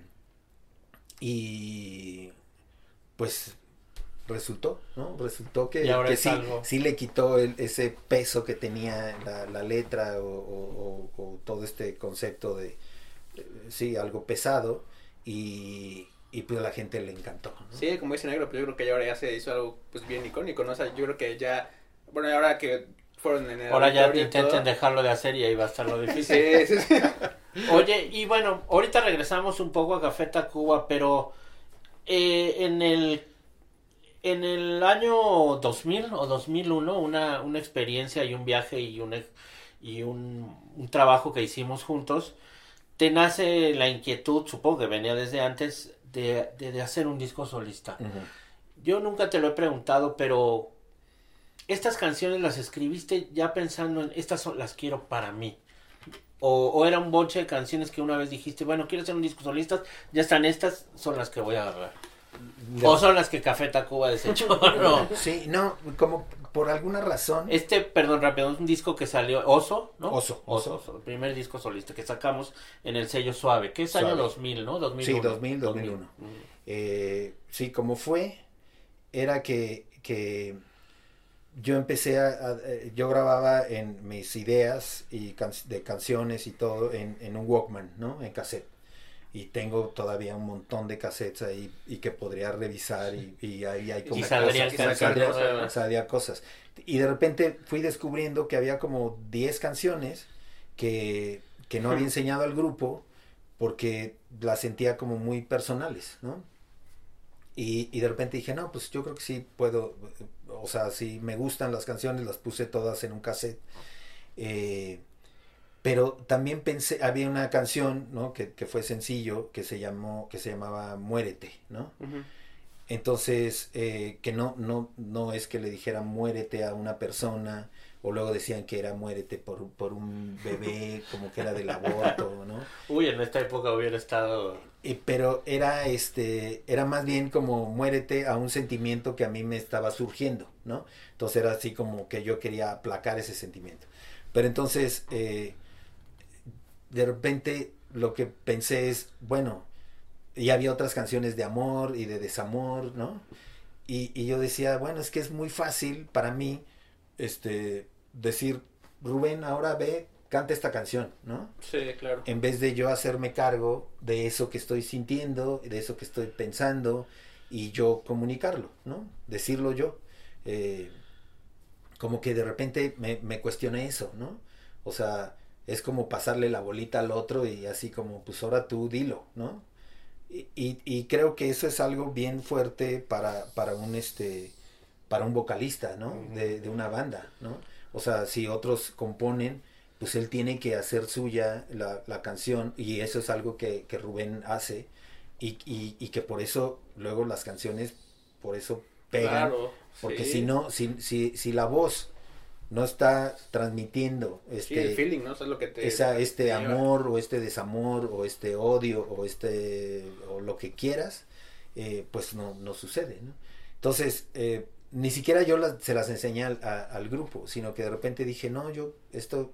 y pues resultó, ¿no? Resultó que, Y ahora que es sí, le quitó el- ese peso que tenía la, la letra o, o- o- o todo este concepto de, eh, sí, algo pesado y, y pues a la gente le encantó. ¿no? Sí, como dice Negro, pero yo creo que ya ahora ya se hizo algo pues bien icónico, ¿no? O sea, yo creo que ya, bueno, ahora que fueron en el Ahora ya intenten todo. dejarlo de hacer y ahí va a estar lo difícil. Sí, sí, sí. Oye, y bueno, ahorita regresamos un poco a Café Tacuba, pero eh, en el en el año 2000 o 2001 una, una experiencia y un viaje y un y un, un trabajo que hicimos juntos te nace la inquietud, supongo que venía desde antes de, de, de hacer un disco solista. Yo nunca te lo he preguntado, pero estas canciones las escribiste ya pensando en estas son las quiero para mí. O, o era un bonche de canciones que una vez dijiste, bueno, quiero hacer un disco solista, ya están estas, son las que voy a agarrar. O son las que Café Tacuba desechó, no. Sí, no, como por alguna razón. Este, perdón, rápido, es un disco que salió, Oso, ¿no? Oso, Oso, Oso. el primer disco solista que sacamos en el sello Suave, que es año Suave. 2000, ¿no? 2001. Sí, 2000, 2001. Eh, sí, como fue, era que, que yo empecé a, a- eh, yo grababa en mis ideas y can- de canciones y todo en, en un Walkman, ¿no? En cassette. Y tengo todavía un montón de cassettes ahí y que podría revisar y, y ahí hay como Y saldrían cosas, canciones saldría- cosas. Y de repente fui descubriendo que había como 10 canciones que, que no había enseñado al grupo porque las sentía como muy personales, ¿no? Y, y de repente dije, no, pues yo creo que sí puedo, o sea, si me gustan las canciones, las puse todas en un cassette. Eh, pero también pensé, había una canción, ¿no? Que, que fue sencillo, que se llamó, que se llamaba Muérete, ¿no? Entonces, eh, que no, no, no es que le dijera muérete a una persona o luego decían que era muérete por, por un bebé, como que era del aborto, ¿no? Uy, en esta época hubiera estado... Pero era, este, era más bien como muérete a un sentimiento que a mí me estaba surgiendo, ¿no? Entonces era así como que yo quería aplacar ese sentimiento. Pero entonces, eh, de repente lo que pensé es, bueno, y había otras canciones de amor y de desamor, ¿no? Y, y yo decía, bueno, es que es muy fácil para mí, este, decir, Rubén, ahora ve, canta esta canción, ¿no? Sí, claro. En vez de yo hacerme cargo de eso que estoy sintiendo, de eso que estoy pensando, y yo comunicarlo, ¿no? Decirlo yo. Eh, como que de repente me, me cuestioné eso, ¿no? O sea, es como pasarle la bolita al otro y así como, pues ahora tú dilo, ¿no? Y, y, y creo que eso es algo bien fuerte para, para un este para un vocalista, ¿no? De, de una banda, ¿no? O sea, si otros componen, pues él tiene que hacer suya la, la canción y eso es algo que, que Rubén hace y, y, y, que por eso luego las canciones, por eso pegan, Claro, porque sí. si no, si, si, si la voz no está transmitiendo Sí, este, el feeling, ¿no? Lo que te... esa, este te amor o este desamor o este odio o este o lo que quieras, eh, pues no, no sucede, ¿no? Entonces, eh, ni siquiera yo se las enseñé al, a- al grupo, sino que de repente dije, no, yo esto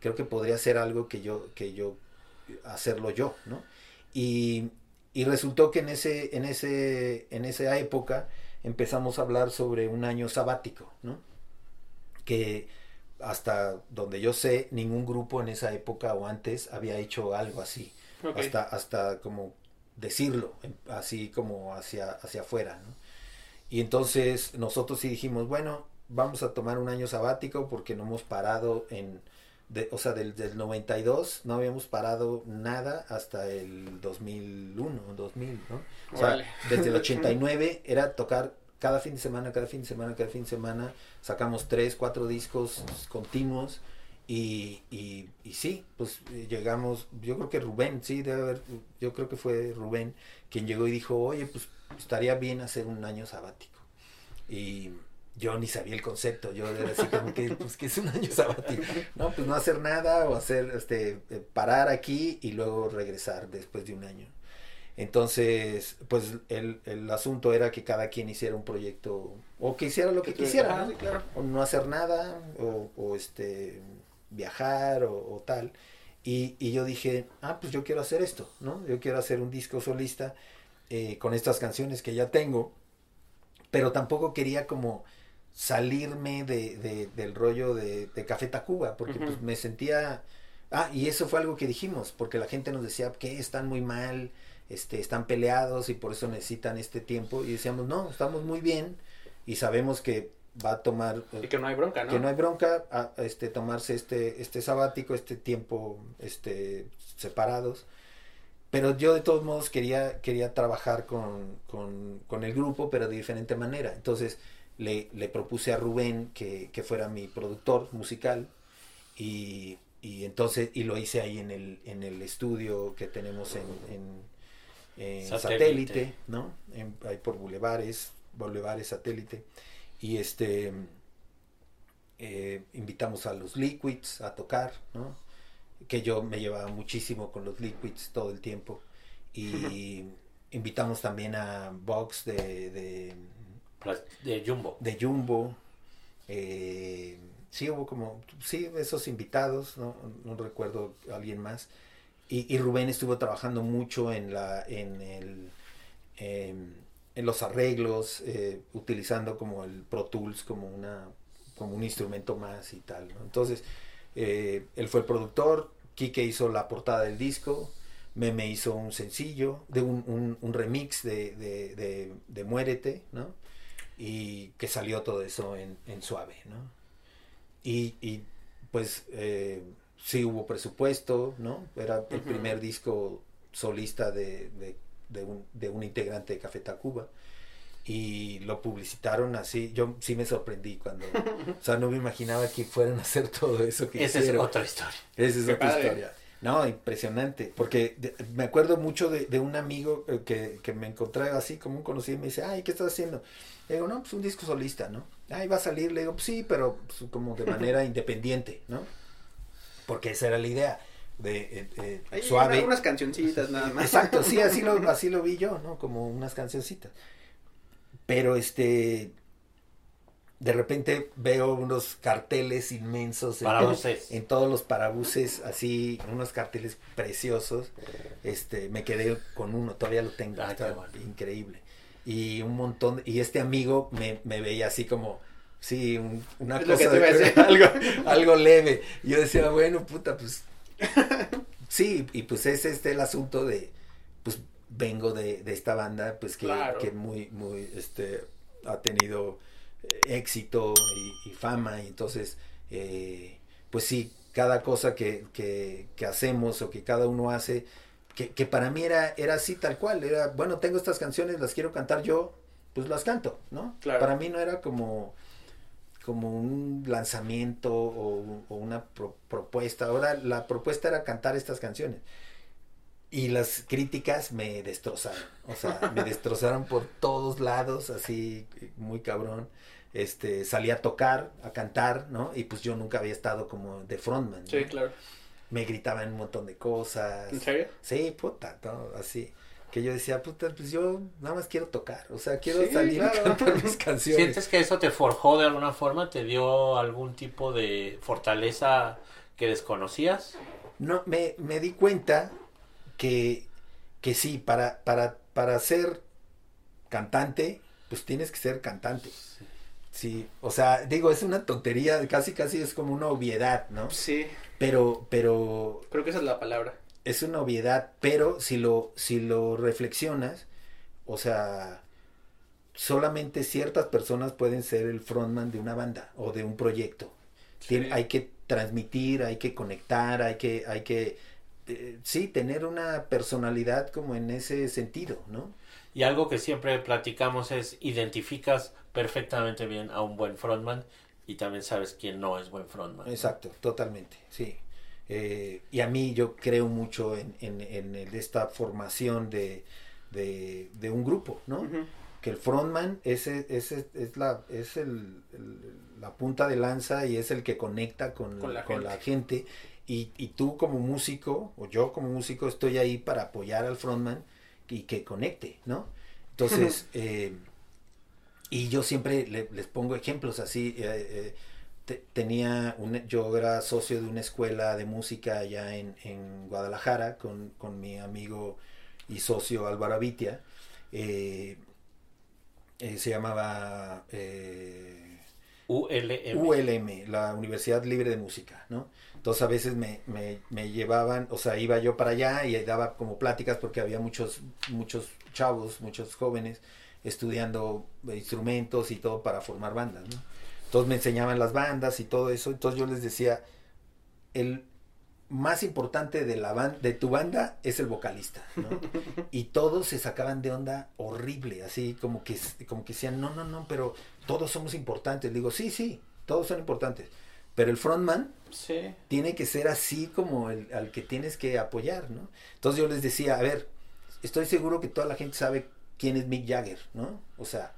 creo que podría ser algo que yo, que yo, hacerlo yo, ¿no? Y, y resultó que en ese, en ese, en esa época empezamos a hablar sobre un año sabático, ¿no? Que hasta donde yo sé, ningún grupo en esa época o antes había hecho algo así. Ok. Hasta, hasta como decirlo, en- así como hacia, hacia afuera, ¿no? Y entonces nosotros sí dijimos, bueno, vamos a tomar un año sabático porque no hemos parado en, de, o sea, del, del 92 no habíamos parado nada hasta el 2001, 2000, ¿no? O sea, Órale. desde el 89 era tocar cada fin de semana, cada fin de semana, cada fin de semana, sacamos tres, cuatro discos continuos y, y, sí, pues eh, llegamos, yo creo que Rubén, sí, debe haber, yo creo que fue Rubén quien llegó y dijo, oye, pues estaría bien hacer un año sabático. Y yo ni sabía el concepto, yo era así como que, pues, que es un año sabático? No, pues no hacer nada o hacer, este, eh, parar aquí y luego regresar después de un año. Entonces, pues el, el asunto era que cada quien hiciera un proyecto o que hiciera lo que quisiera, ¿no? sí, claro. o no hacer nada o, o, este viajar o, o tal y, y yo dije ah pues yo quiero hacer esto no yo quiero hacer un disco solista eh, con estas canciones que ya tengo pero tampoco quería como salirme de, de- del rollo de, de Café Tacuba porque pues me sentía ah y eso fue algo que dijimos porque la gente nos decía que están muy mal este están peleados y por eso necesitan este tiempo. Y decíamos no estamos muy bien y sabemos que va a tomar Y que no hay bronca, ¿no? que no hay bronca a, a, este tomarse este este sabático este tiempo este separados pero yo de todos modos quería quería trabajar con, con, con el grupo pero de diferente manera. Entonces le, le propuse a Rubén que, que fuera mi productor musical y, y entonces y lo hice ahí en el en el estudio que tenemos en, en, en Satélite. satélite. no en, ahí por bulevares bulevares satélite y este eh, invitamos a los Liquids a tocar, ¿no? Que yo me llevaba muchísimo con los Liquids todo el tiempo. Y invitamos también a Vox de, de, De Jumbo. de Jumbo. Eh, sí, hubo como, sí, esos invitados, no, no recuerdo alguien más. Y, Rubén estuvo trabajando mucho en la, en el, em, en los arreglos, eh, utilizando como el Pro Tools como una, como un instrumento más y tal. Entonces, eh, él fue el productor, Kike hizo la portada del disco, Meme hizo un sencillo, de un, un, remix de, de, de, Muérete, ¿no? Y que salió todo eso en, en suave, ¿no? Y, y pues eh, sí hubo presupuesto, ¿no? Era el primer disco solista de, de, de un, de un integrante de Café Tacuba y lo publicitaron así. Yo sí me sorprendí cuando, o sea, no me imaginaba que fueran a hacer todo eso que Esa es hicieron. otra historia. Esa es Qué otra padre. historia. No, impresionante, porque de- me acuerdo mucho de, de un amigo eh, que, que me encontré así como un conocido y me dice, ay, ¿qué estás haciendo? Le digo, no, pues un disco solista, ¿no? Ay, va a salir, le digo, pues sí, pero pues, como de manera independiente, ¿no? Porque esa era la idea, de eh, eh, Ahí, suave. una- unas cancioncitas nada más. Exacto, sí, así lo, así lo vi yo, ¿no? Como unas cancioncitas. Pero este, de repente veo unos carteles inmensos en, Parabuses. en todos los parabuses, así, unos carteles preciosos. Este, me quedé con uno, todavía lo tengo, Ah, está qué bueno. increíble. Y un montón, y este amigo me, me veía así como, sí, un- una Es lo que cosa, de- algo, algo leve. Yo decía, bueno, puta, pues, sí, y pues ese es el asunto de, pues, vengo de, de esta banda, pues, que, Claro. que muy, muy, este, ha tenido eh, éxito y, y fama, y entonces, eh, pues sí, cada cosa que, que, que hacemos o que cada uno hace, que, que para mí era, era así tal cual, era, bueno, tengo estas canciones, las quiero cantar yo, pues las canto, ¿no? Claro. Para mí no era como como un lanzamiento o, o una pro- propuesta. Ahora la propuesta era cantar estas canciones. Y las críticas me destrozaron. O sea, me destrozaron por todos lados, así muy cabrón. Este, salí a tocar, a cantar, ¿no? Y pues yo nunca había estado como de frontman. ¿no? Sí, claro. Me gritaban un montón de cosas. ¿En serio? Sí, puta, todo así. Que yo decía, puta, pues yo nada más quiero tocar. O sea, quiero Sí, salir claro. a cantar mis canciones. ¿Sientes que eso te forjó de alguna forma? ¿Te dio algún tipo de fortaleza que desconocías? No, me, me di cuenta que, que sí, para, para, para ser cantante, pues tienes que ser cantante. Sí, o sea, digo, es una tontería, casi casi es como una obviedad, ¿no? Sí, Pero, pero creo que esa es la palabra. Es una obviedad, pero si lo, si lo reflexionas, o sea, solamente ciertas personas pueden ser el frontman de una banda o de un proyecto. Tien- hay que transmitir, hay que conectar, hay que, hay que, eh, sí, tener una personalidad como en ese sentido, ¿no? Y algo que siempre platicamos es identificas perfectamente bien a un buen frontman y también sabes quién no es buen frontman. Exacto, totalmente, sí. Eh, y a mí yo creo mucho en, en, en esta formación de, de, de un grupo, ¿no? Que el frontman ese, ese es la es el, el- la punta de lanza y es el que conecta con, Con la con la gente. Y, y tú como músico o yo como músico estoy ahí para apoyar al frontman y que conecte no entonces eh, y yo siempre le- les pongo ejemplos así eh, eh, te- tenía un, yo era socio de una escuela de música allá en, en Guadalajara con, con mi amigo y socio Álvaro Avitia eh, eh, se llamaba eh, ULM. ULM, la Universidad Libre de Música, ¿no? Entonces a veces me, me, me llevaban, o sea, iba yo para allá y daba como pláticas porque había muchos, muchos chavos, muchos jóvenes estudiando instrumentos y todo para formar bandas, ¿no? Entonces me enseñaban las bandas y todo eso, entonces yo les decía, el más importante de la de tu banda es el vocalista, ¿no? y todos se sacaban de onda horrible, así como que como que decían, "No, no, no, pero todos somos importantes." Digo, "Sí, sí, todos son importantes." Pero el frontman Sí. tiene que ser así como el al que tienes que apoyar, ¿no? Entonces yo les decía, "A ver, estoy seguro que toda la gente sabe quién es Mick Jagger, ¿no? O sea,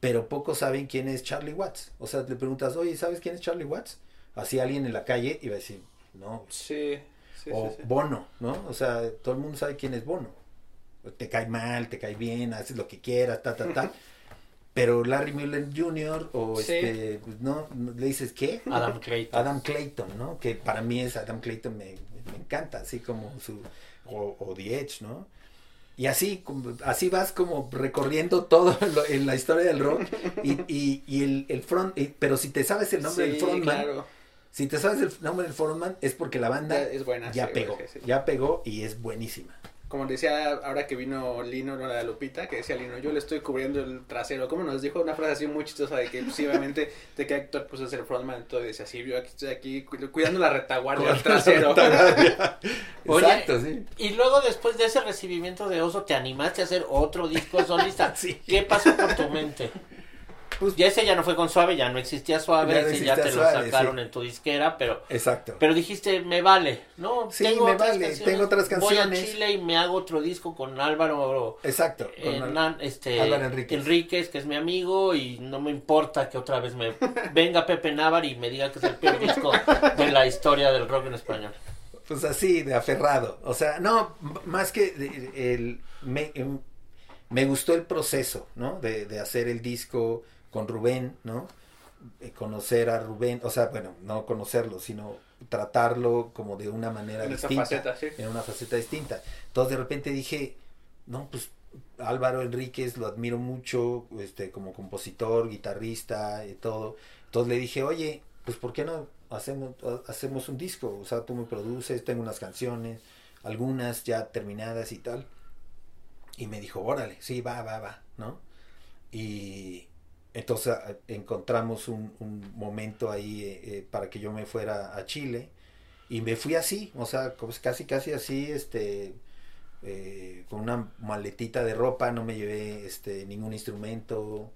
pero pocos saben quién es Charlie Watts. O sea, le preguntas, "Oye, ¿sabes quién es Charlie Watts?" Así alguien en la calle iba a decir, "No, Sí. Sí, o sí, sí. Bono, ¿no? O sea, todo el mundo sabe quién es Bono. Te cae mal, te cae bien, haces lo que quieras, ta, ta, ta. Pero Larry Mullen Jr. o Sí. este, pues, ¿no? Le dices, ¿qué? Adam Clayton. Adam Clayton, ¿no? Que para mí es Adam Clayton, me, me encanta, así como su, o, o The Edge, ¿no? Y así, así vas como recorriendo todo lo- en la historia del rock y, y, y el, el front, y- pero si te sabes el nombre del frontman, claro. si te sabes el nombre del frontman es porque la banda Ya es buena, ya sí, pegó, sí. ya pegó y es buenísima. Como decía ahora que vino Lino, no la Lupita, que decía Lino, yo le estoy cubriendo el trasero. Como nos dijo una frase así muy chistosa de que pues, obviamente de que actor pues es el frontman, todo y decía, sí, yo aquí estoy aquí cu- cuidando la retaguardia del trasero. Oye, Exacto, sí. Y luego después de ese recibimiento de oso, ¿te animaste a hacer otro disco solista? Sí. ¿Qué pasó por tu mente? Pues, ya ese ya no fue con Suave, ya no existía Suave, ya, ese ya te lo sacaron en tu disquera, pero... Exacto. Pero dijiste, me vale, ¿no? Sí, me vale, tengo otras canciones. Voy a Chile y me hago otro disco con Álvaro... Exacto. Con este, Álvaro Enríquez. Enríquez, que es mi amigo, y no me importa que otra vez me venga Pepe Navar y me diga que es el peor disco de la historia del rock en español. Pues así, de aferrado. O sea, no, más que el... Me, em, me gustó el proceso, ¿no? De, de hacer el disco con Rubén, ¿no? conocer a Rubén, o sea, bueno, no conocerlo, sino tratarlo como de una manera en distinta, faceta, ¿sí? en una faceta distinta. Entonces de repente dije, no, pues Álvaro Enríquez lo admiro mucho, este, como compositor, guitarrista y todo. Entonces le dije, oye, pues ¿por qué no hacemos, hacemos un disco? O sea, tú me produces, tengo unas canciones, algunas ya terminadas y tal. Y me dijo, órale, sí, va, va, va, ¿no? Y entonces encontramos un, momento ahí eh, eh, para que yo me fuera a Chile. Y me fui así, o sea, casi, casi así, este, eh, con una maletita de ropa, no me llevé este, ningún instrumento.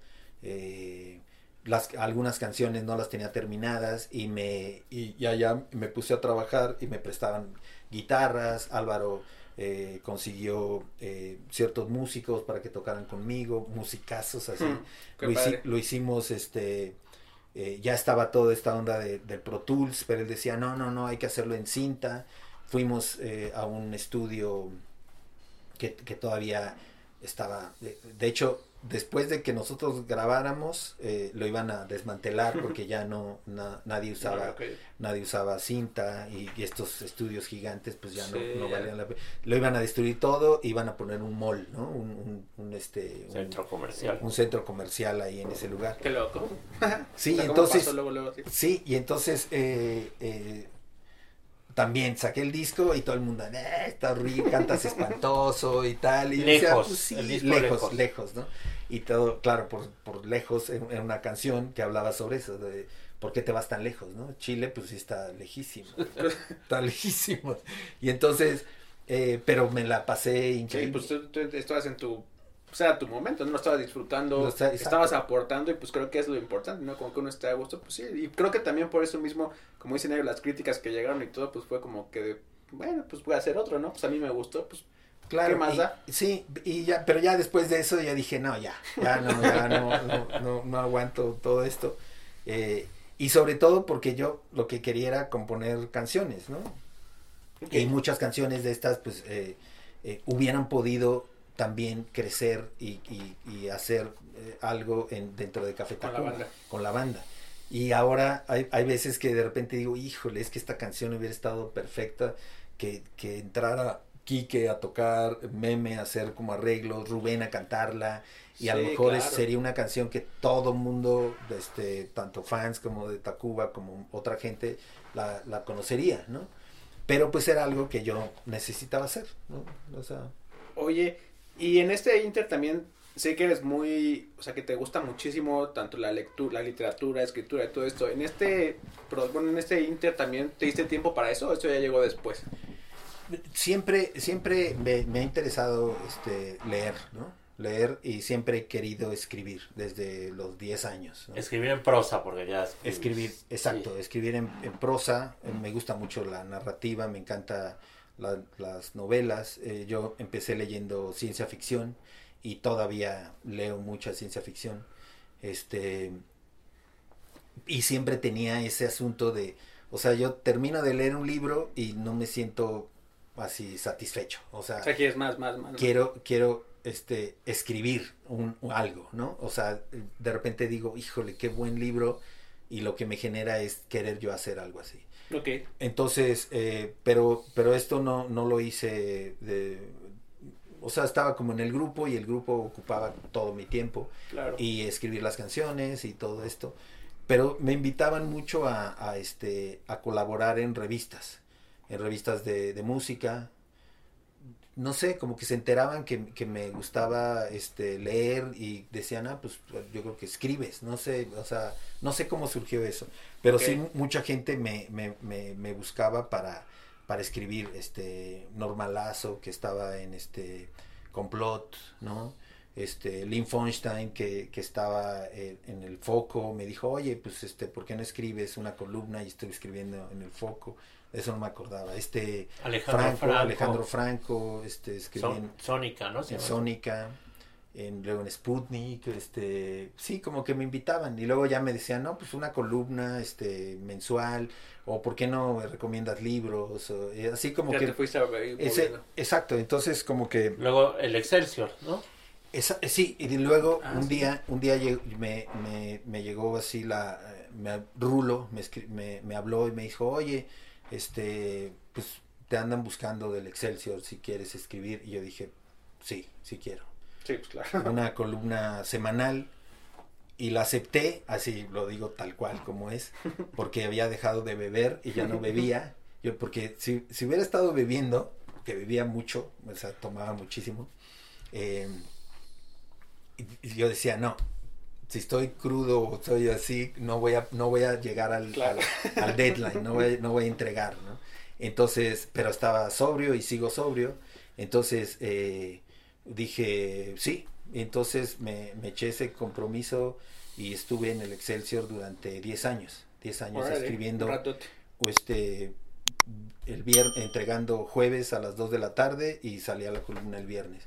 las, algunas canciones no las tenía terminadas y me y allá me puse a trabajar y me prestaban guitarras Álvaro eh, consiguió eh, ciertos músicos para que tocaran conmigo, musicazos así. Hmm, lo, hicimos, este, eh, ya estaba toda esta onda de, del Pro Tools, pero él decía, no, no, no, hay que hacerlo en cinta. Fuimos a un estudio que, que todavía estaba, de hecho, después de que nosotros grabáramos eh, lo iban a desmantelar porque ya no nadie usaba ah, nadie usaba cinta y, estos estudios gigantes pues ya no, valían la pena. Lo iban a destruir todo iban a poner un mall no un, este centro comercial. un centro comercial ahí en ese lugar. Qué loco. Sí entonces sí. y entonces eh, eh, también saqué el disco y todo el mundo, eh, está horrible, cantas espantoso y tal. Y lejos, pues lejos, lejos, ¿no? y todo, claro, por, por lejos, en, una canción que hablaba sobre eso, de por qué te vas tan lejos, ¿no? Chile, pues sí está lejísimo, está lejísimo. Y entonces, eh, pero me la pasé increíble. Sí, pues tú, estabas en tu, o sea, tu momento, ¿no? Estabas disfrutando, estabas aportando y pues creo que es lo importante, ¿no? Como que uno esté a gusto, pues sí, y creo que también por eso mismo, como dicen ellos, las críticas que llegaron y todo, pues fue como que, bueno, pues voy a hacer otro, ¿no? Pues a mí me gustó, pues Claro, más sí, y ya, pero ya después de eso ya dije, no, ya, ya no, ya no, no, aguanto todo esto. Eh, y sobre todo porque yo lo que quería era componer canciones, ¿no? Y muchas canciones de estas, pues, eh, eh, hubieran podido también crecer y, y, hacer algo en, dentro de Café Tacuba, con la banda. Con la banda. Y ahora hay, hay veces que de repente digo, híjole, es que esta canción hubiera estado perfecta, que, que entrara Quique a tocar, Meme a hacer como arreglos, Rubén a cantarla y a lo mejor sería una canción que todo mundo, este, tanto fans como de Tacuba como otra gente la, la conocería, ¿no? Pero pues era algo que yo necesitaba hacer, ¿no? O sea... Oye, y en este Inter también sé que eres muy, o sea, que te gusta muchísimo tanto la lectura, la literatura, escritura y todo esto. En este, bueno, en este Inter también te diste tiempo para eso, o esto ya llegó después siempre, siempre me, ha interesado este, leer, ¿no? Leer y siempre he querido escribir desde los 10 años. Escribir en prosa, porque ya... Escribir, exacto, escribir en, prosa. Me gusta mucho la narrativa, me encanta las novelas. Eh, yo empecé leyendo ciencia ficción y todavía leo mucha ciencia ficción. Este, y siempre tenía ese asunto de, o sea, yo termino de leer un libro y no me siento así satisfecho. O sea, quieres más, más, más. Quiero, quiero este, escribir un, algo, ¿no? O sea, de repente digo, híjole, qué buen libro y lo que me genera es querer yo hacer algo así. Ok. Entonces, eh, pero, pero esto no, no lo hice de... O sea, estaba como en el grupo y el grupo ocupaba todo mi tiempo. Claro. Y escribir las canciones y todo esto. Pero me invitaban mucho a, a este, a colaborar en revistas en revistas de, música. No sé, como que se enteraban que, me gustaba este leer y decían, ah, pues yo creo que escribes, no sé, o sea, no sé cómo surgió eso, pero sí mucha gente me, me, me, buscaba para, para escribir, este, Normalazo, que estaba en este complot, ¿no? este Lynn Fonstein que, que estaba eh, en el foco me dijo oye pues este por qué no escribes una columna y estoy escribiendo en el foco eso no me acordaba este Alejandro Franco, Franco. Alejandro Franco este Son- Sónica, ¿no? En. Sónica en luego en Sputnik este sí como que me invitaban y luego ya me decían no pues una columna este mensual o por qué no me recomiendas libros o, así como Ya que te fuiste ahí ese, exacto entonces como que Luego el Excelsior, ¿no? esa- eh, sí, y luego Ah, un sí. día, un día lleg- me, me, me llegó así la, eh, me, Rulo me, me, me habló y me dijo, oye, este, pues te andan buscando del Excelsior si quieres escribir. Y yo dije, sí, sí quiero. Sí, pues claro. Una columna semanal y la acepté, así lo digo tal cual como es, porque había dejado de beber y ya no bebía. Yo, porque si, si hubiera estado bebiendo, que bebía mucho, o sea, tomaba muchísimo, eh, y, y yo decía, no, si estoy crudo o estoy así, no voy a, no voy a llegar al, Claro. al, al deadline, no voy, no voy a entregar, ¿no? Entonces, pero estaba sobrio y sigo sobrio, entonces eh, dije, sí, entonces me, me eché ese compromiso y estuve en el Excelsior durante 10 años, 10 años Órale, escribiendo o este el viernes entregando jueves a las 2 de la tarde y salía la columna el viernes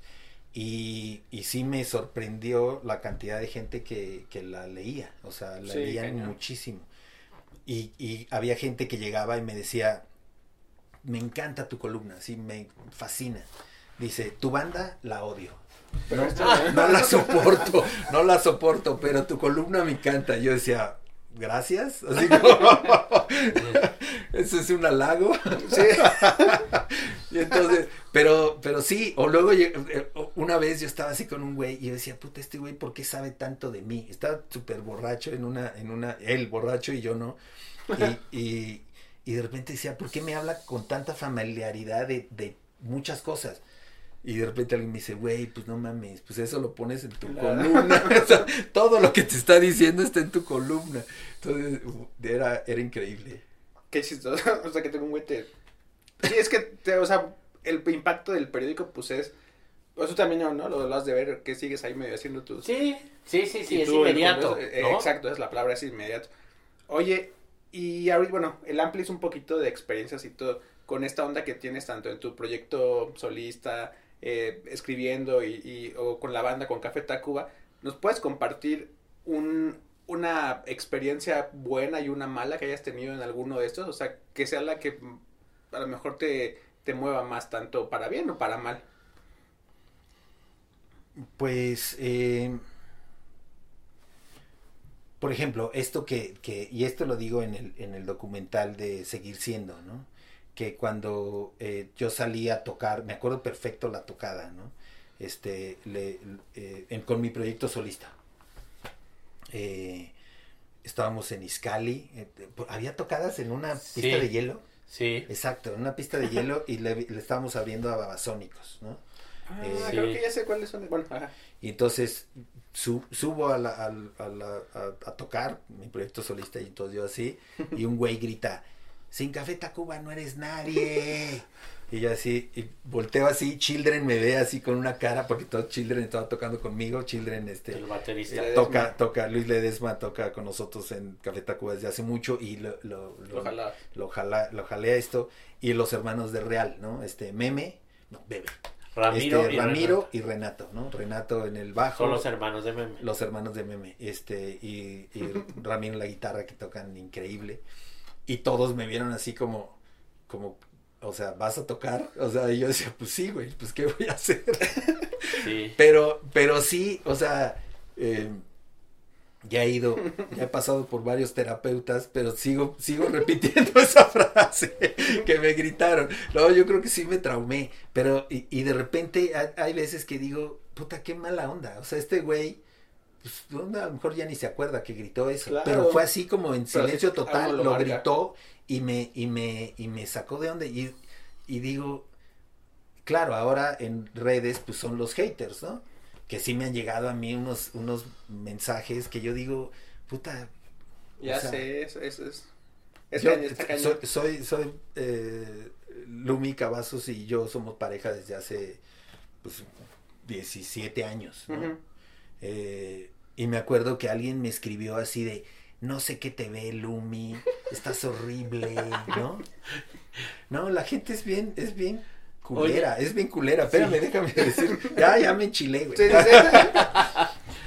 y, y sí me sorprendió la cantidad de gente que, que la leía o sea la Sí, leían muchísimo. Y, y había gente que llegaba y me decía me encanta tu columna sí me fascina dice tu banda la odio Pero no, no la soporto, no la soporto, pero tu columna me encanta. Yo decía, gracias. Así como, eso es un halago. Sí. Y entonces, pero, pero sí, o luego eh, una vez yo estaba así con un güey y yo decía, puta, este güey, ¿por qué sabe tanto de mí? Estaba súper borracho en una, en una, él borracho y yo no. Y, y, y de repente decía, ¿por qué me habla con tanta familiaridad de, de muchas cosas? Y de repente alguien me dice, güey, pues no mames, pues eso lo pones en tu Claro. columna. O sea, todo lo que te está diciendo está en tu columna. Entonces, era, era increíble. Qué chistoso. O sea, que tengo un güey te... Sí, es que, te- o sea, el impacto del periódico, pues es... Eso también, ¿no? Lo, lo has de ver, que sigues ahí medio haciendo tus... Sí, sí, sí, sí, es tú, inmediato. Eh, ¿no? Exacto, es la palabra, es inmediato. Oye, y ahorita, bueno, el Ampli es un poquito de experiencias y todo, con esta onda que tienes tanto en tu proyecto solista, eh, escribiendo y, o con la banda, con Café Tacuba, ¿nos puedes compartir un, una experiencia buena y una mala que hayas tenido en alguno de estos? O sea, que sea la que a lo mejor te, te mueva más tanto para bien o para mal. Pues, eh, por ejemplo, esto que, que, y esto lo digo en el, en el documental de Seguir Siendo, ¿no? Que cuando eh, yo salí a tocar, me acuerdo perfecto la tocada, ¿no? Este, le, eh, en- con mi proyecto solista. Eh, estábamos en Iscali, eh, había tocadas en una pista Sí. de hielo. Sí. Exacto, en una pista de hielo y le, le estábamos abriendo a Babasónicos, ¿no? Ah, Eh, creo sí. que ya sé cuáles son. Bueno, ajá. Y entonces su- subo a, la- al- a la- a- a tocar mi proyecto solista y entonces yo así, y un güey grita, sin Café Tacuba no eres nadie. Y yo así, y volteo así, Children me ve así con una cara, porque todo Children estaba tocando conmigo, Children este El baterista. Ledesma. toca, toca, Luis Ledesma toca con nosotros en Café Tacuba desde hace mucho y lo, lo, lo- jala, lo jalé a esto, y los hermanos de Real, ¿no? Este, Meme, no, Bebe. Ramiro, Este, y Ramiro Renato. y Renato, ¿no? Renato en el bajo. Son los hermanos de Meme. los hermanos de Meme, este, y, y Ramiro en la guitarra que tocan increíble. Y todos me vieron así como, como, o sea, ¿vas a tocar? O sea, y yo decía, pues sí, güey, pues ¿qué voy a hacer? Sí. Pero, pero sí, o sea, eh, ya he ido, ya he pasado por varios terapeutas, pero sigo, sigo repitiendo esa frase que me gritaron. No, yo creo que sí me traumé, pero, y, y de repente hay, hay veces que digo, puta, qué mala onda. O sea, este güey, pues a lo mejor ya ni se acuerda que gritó eso, Claro. pero fue así como en silencio total, lo gritó y me, y me, y me sacó de onda y, y digo, claro, ahora en redes pues son los haters, ¿no? Que sí me han llegado a mí unos, unos mensajes que yo digo, puta, Ya sea, sé, eso, eso es. Yo soy, soy, soy, eh, Lumi Cavazos y yo somos pareja desde hace pues 17 años, ¿no? Eh, y me acuerdo que alguien me escribió así de, no sé qué te ve, Lumi, estás horrible, ¿no? No, la gente es bien, es bien culera, es bien culera. Espérame, déjame decir. Ya, ya me enchilé, güey. Sí, sí, sí.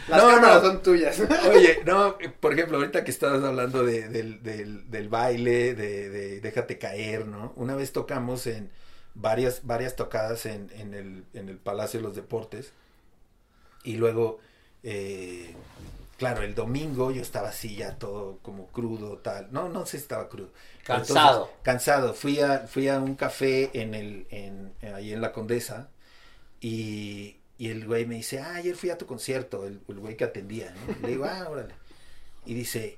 Las No, cámaras no. son tuyas. Oye, no, por ejemplo, ahorita que estabas hablando de- del, del- del baile, de, de déjate caer, ¿no? Una vez tocamos en varias, varias tocadas en, en el, en el Palacio de los Deportes. Y luego, eh, claro, el domingo yo estaba así ya todo como crudo, tal. No, no sé si estaba crudo. Cansado. Entonces, cansado. Fui a, fui a un café en el, en, ahí en la Condesa y, y el güey me dice, ah, ayer fui a tu concierto, el, el güey que atendía, ¿no? Le digo, ah, órale. Y dice,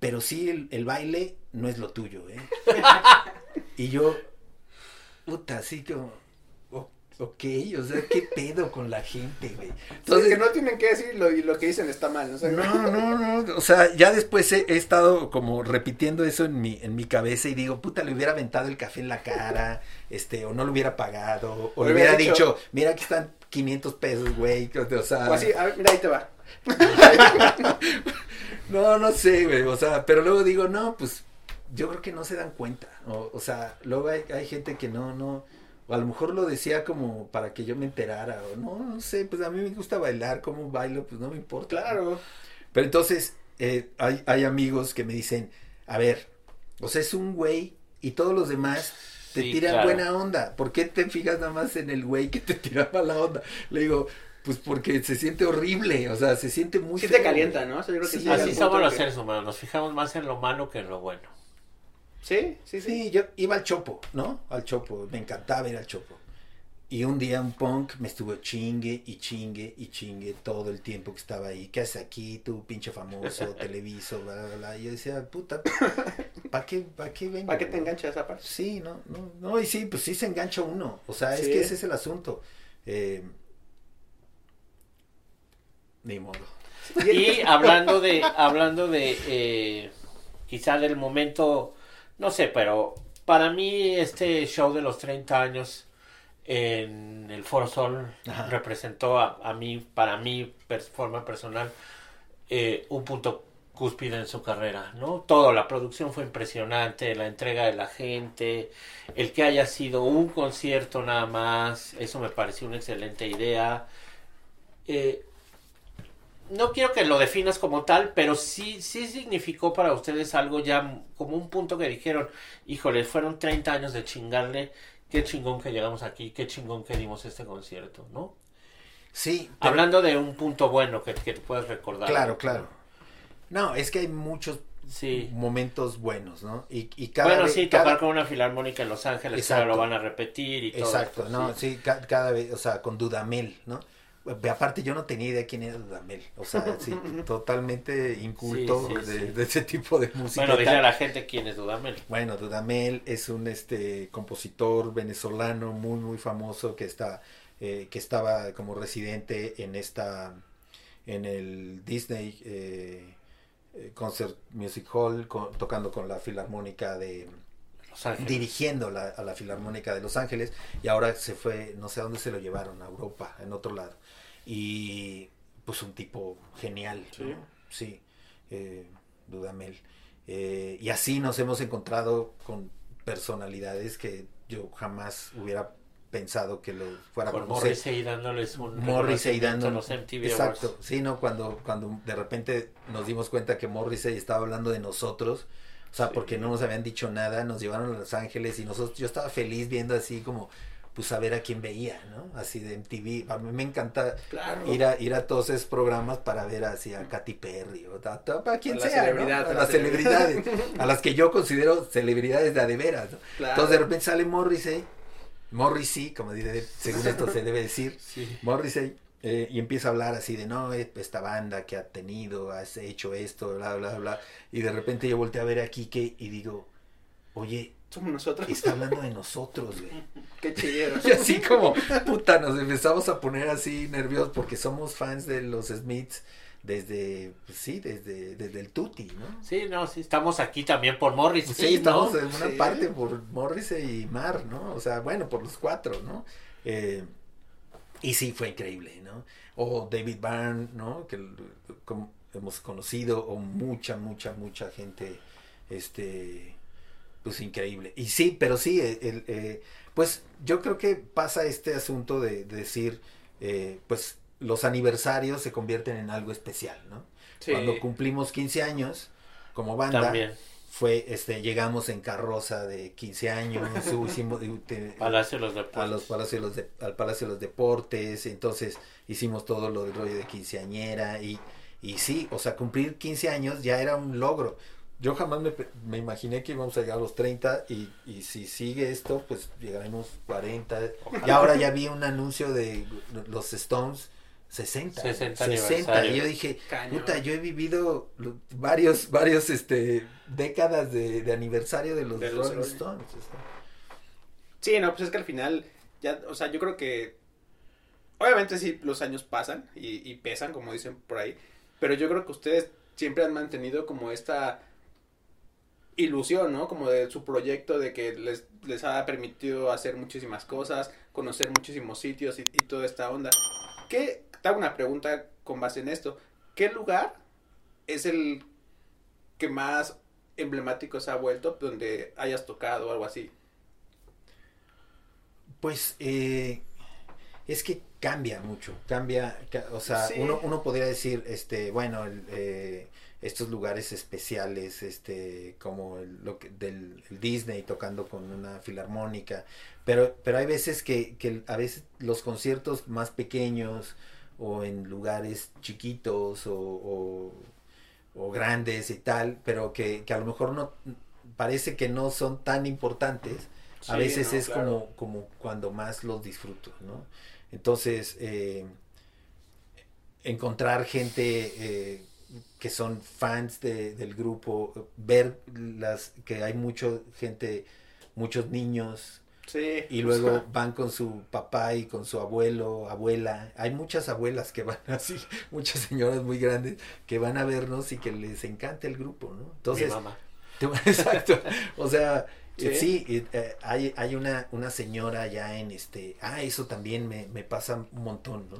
pero sí, el, el baile no es lo tuyo, ¿eh? y yo, puta, así como, ok, o sea, ¿qué pedo con la gente, güey? Entonces, que no tienen que decirlo y lo que dicen está mal. O sea, No, no, no, o sea, ya después he, he estado como repitiendo eso en mi, en mi cabeza y digo, puta, le hubiera aventado el café en la cara, este, o no lo hubiera pagado, o Le hubiera hubiera dicho- dicho, mira, aquí están 500 pesos, güey, o sea, O así, a ver, mira, ahí te va. no, no sé, güey, o sea, pero luego digo, no, pues, yo creo que no se dan cuenta, o, o sea, luego hay, hay gente que no, no, o a lo mejor lo decía como para que yo me enterara, o no, no sé, pues a mí me gusta bailar, como bailo, pues no me importa. Claro. Pero entonces eh, hay, hay amigos que me dicen, a ver, o sea, es un güey y todos los demás te Sí, tiran claro. buena onda. ¿Por qué te fijas nada más en el güey que te tira mala onda? Le digo, pues porque se siente horrible, o sea, se siente muy Sí feo, te calienta, güey. ¿no? O sea, yo creo que Sí, Así somos los seres humanos, nos fijamos más en lo malo que en lo bueno. Sí, sí, sí. Sí, yo iba al Chopo, ¿no? Al Chopo, me encantaba ir al Chopo. Y un día un punk me estuvo chingue y chingue y chingue todo el tiempo que estaba ahí. ¿Qué haces aquí, tú pinche famoso, televiso, bla, bla, bla? Y yo decía, puta, ¿para qué, pa' qué vengo? ¿Para qué te enganchas esa parte? Sí, no, no, no, y sí, pues sí se engancha uno. O sea, es Sí. que ese es el asunto. Eh, ni modo. Y hablando de, hablando de, eh, quizá del momento, no sé, pero para mí este show de los 30 años en el Foro Sol Ajá. representó a, a mí, para mí, per forma personal, eh, un punto cúspide en su carrera, ¿no? Todo, la producción fue impresionante, la entrega de la gente, el que haya sido un concierto nada más, eso me pareció una excelente idea. Eh, no quiero que lo definas como tal, pero sí, sí significó para ustedes algo ya como un punto que dijeron, híjole, fueron 30 años de chingarle, qué chingón que llegamos aquí, qué chingón que dimos este concierto, ¿no? Sí, pero- Hablando de un punto bueno que, que te puedes recordar. claro, claro. No, es que hay muchos Sí. momentos buenos, ¿no? Y, y cada Bueno, vez- sí, cada- tocar con una filarmónica en Los Ángeles, Exacto. lo van a repetir y todo. Exacto, esto, no, sí, ca- cada vez, o sea, con Dudamel, ¿no? Aparte, yo no tenía idea quién era Dudamel, o sea, sí, totalmente inculto Sí, sí, de, sí. de ese tipo de música. Bueno, dile a la gente quién es Dudamel. Bueno, Dudamel es un este compositor venezolano muy muy famoso que está eh, que estaba como residente en esta en el Disney eh, eh, Concert Music Hall con- tocando con la filarmónica de. Dirigiendo la- a la filarmónica de Los Ángeles y ahora se fue no sé a dónde se lo llevaron a Europa en otro lado y pues un tipo genial Sí. ¿no? sí eh, Dudamel Eh, y así nos hemos encontrado con personalidades que yo jamás hubiera pensado que lo fuera Con conocer. Morrissey dándoles un Morrissey dando en los MTV exacto Awards. sí no cuando cuando de repente nos dimos cuenta que Morrissey estaba hablando de nosotros o sea Sí. porque no nos habían dicho nada nos llevaron a Los Ángeles y nosotros yo estaba feliz viendo así como pues a ver a quién veía no así de MTV a mí me encanta Claro. ir a ir a todos esos programas para ver así a Katy Perry o a, a quien A sea ¿no? celebridad, a a la las celebridades a las que yo considero celebridades de a de veras ¿no? Claro. entonces de repente sale Morrissey Morrissey como dice según esto se debe decir Sí. Morrissey eh, y empieza a hablar así de no, eh, esta banda que ha tenido, has hecho esto, bla, bla, bla. Y de repente yo volteé a ver a Kike y digo, oye, Somos nosotros. está hablando de nosotros, güey. Qué chilleros. Y así como, puta, nos empezamos a poner así nerviosos porque somos fans de los Smiths desde, pues sí, desde, desde el Tutti, ¿no? Sí, no, sí, estamos aquí también por Morrissey. Sí, estamos ¿no? en una Sí. parte por Morrissey y Mar, ¿no? O sea, bueno, por los cuatro, ¿no? Eh, Y sí, fue increíble, ¿no? O David Byrne, ¿no? Que como hemos conocido, o mucha, mucha, mucha gente, este, pues increíble. Y sí, pero sí, el, eh, pues yo creo que pasa este asunto de, decir, eh, pues los aniversarios se convierten en algo especial, ¿no? Cuando cumplimos 15 años como banda, También fue este llegamos en carroza de 15 años hicimos Palacio de los Deportes. a los palacios de, al Palacio de los Deportes entonces hicimos todo lo del rollo de quinceañera y y sí o sea cumplir 15 años ya era un logro. Yo jamás me, me imaginé que íbamos a llegar a los 30 y, y si sigue esto pues llegaremos 40 y ahora ya vi un anuncio de los Stones 60. 60, 60. Y yo dije, puta, yo he vivido varios, varios, este, décadas de, de aniversario de los, Rolling Stones. Sí, no, pues es que al final, ya, o sea, yo creo que, obviamente sí, los años pasan y, y pesan, como dicen por ahí, pero yo creo que ustedes siempre han mantenido como esta ilusión, ¿no? Como de su proyecto, de que les, les ha permitido hacer muchísimas cosas, conocer muchísimos sitios y, y toda esta onda. ¿Qué, te hago una pregunta con base en esto. ¿Qué lugar es el que más emblemático se ha vuelto donde hayas tocado o algo así? Pues eh, es que cambia mucho, cambia, o sea, uno, uno podría decir, este, bueno, eh, estos lugares especiales, este, como el, lo que, del Disney tocando con una filarmónica, pero, pero hay veces que, que a veces los conciertos más pequeños, o en lugares chiquitos o, o, grandes y tal, pero que, que, a lo mejor no parece que no son tan importantes, a veces es como, como cuando más los disfruto, ¿no? Entonces, eh, encontrar gente eh, que son fans de, del grupo, ver las que hay mucho gente, muchos niños y luego van con su papá y con su abuelo, abuela. Hay muchas abuelas que van así, muchas señoras muy grandes que van a vernos y que les encanta el grupo, ¿no? Entonces, mamá. Exacto. O sea, sí, eh, hay, hay una, una señora ya en este, ah, eso también me, me pasa un montón, ¿no?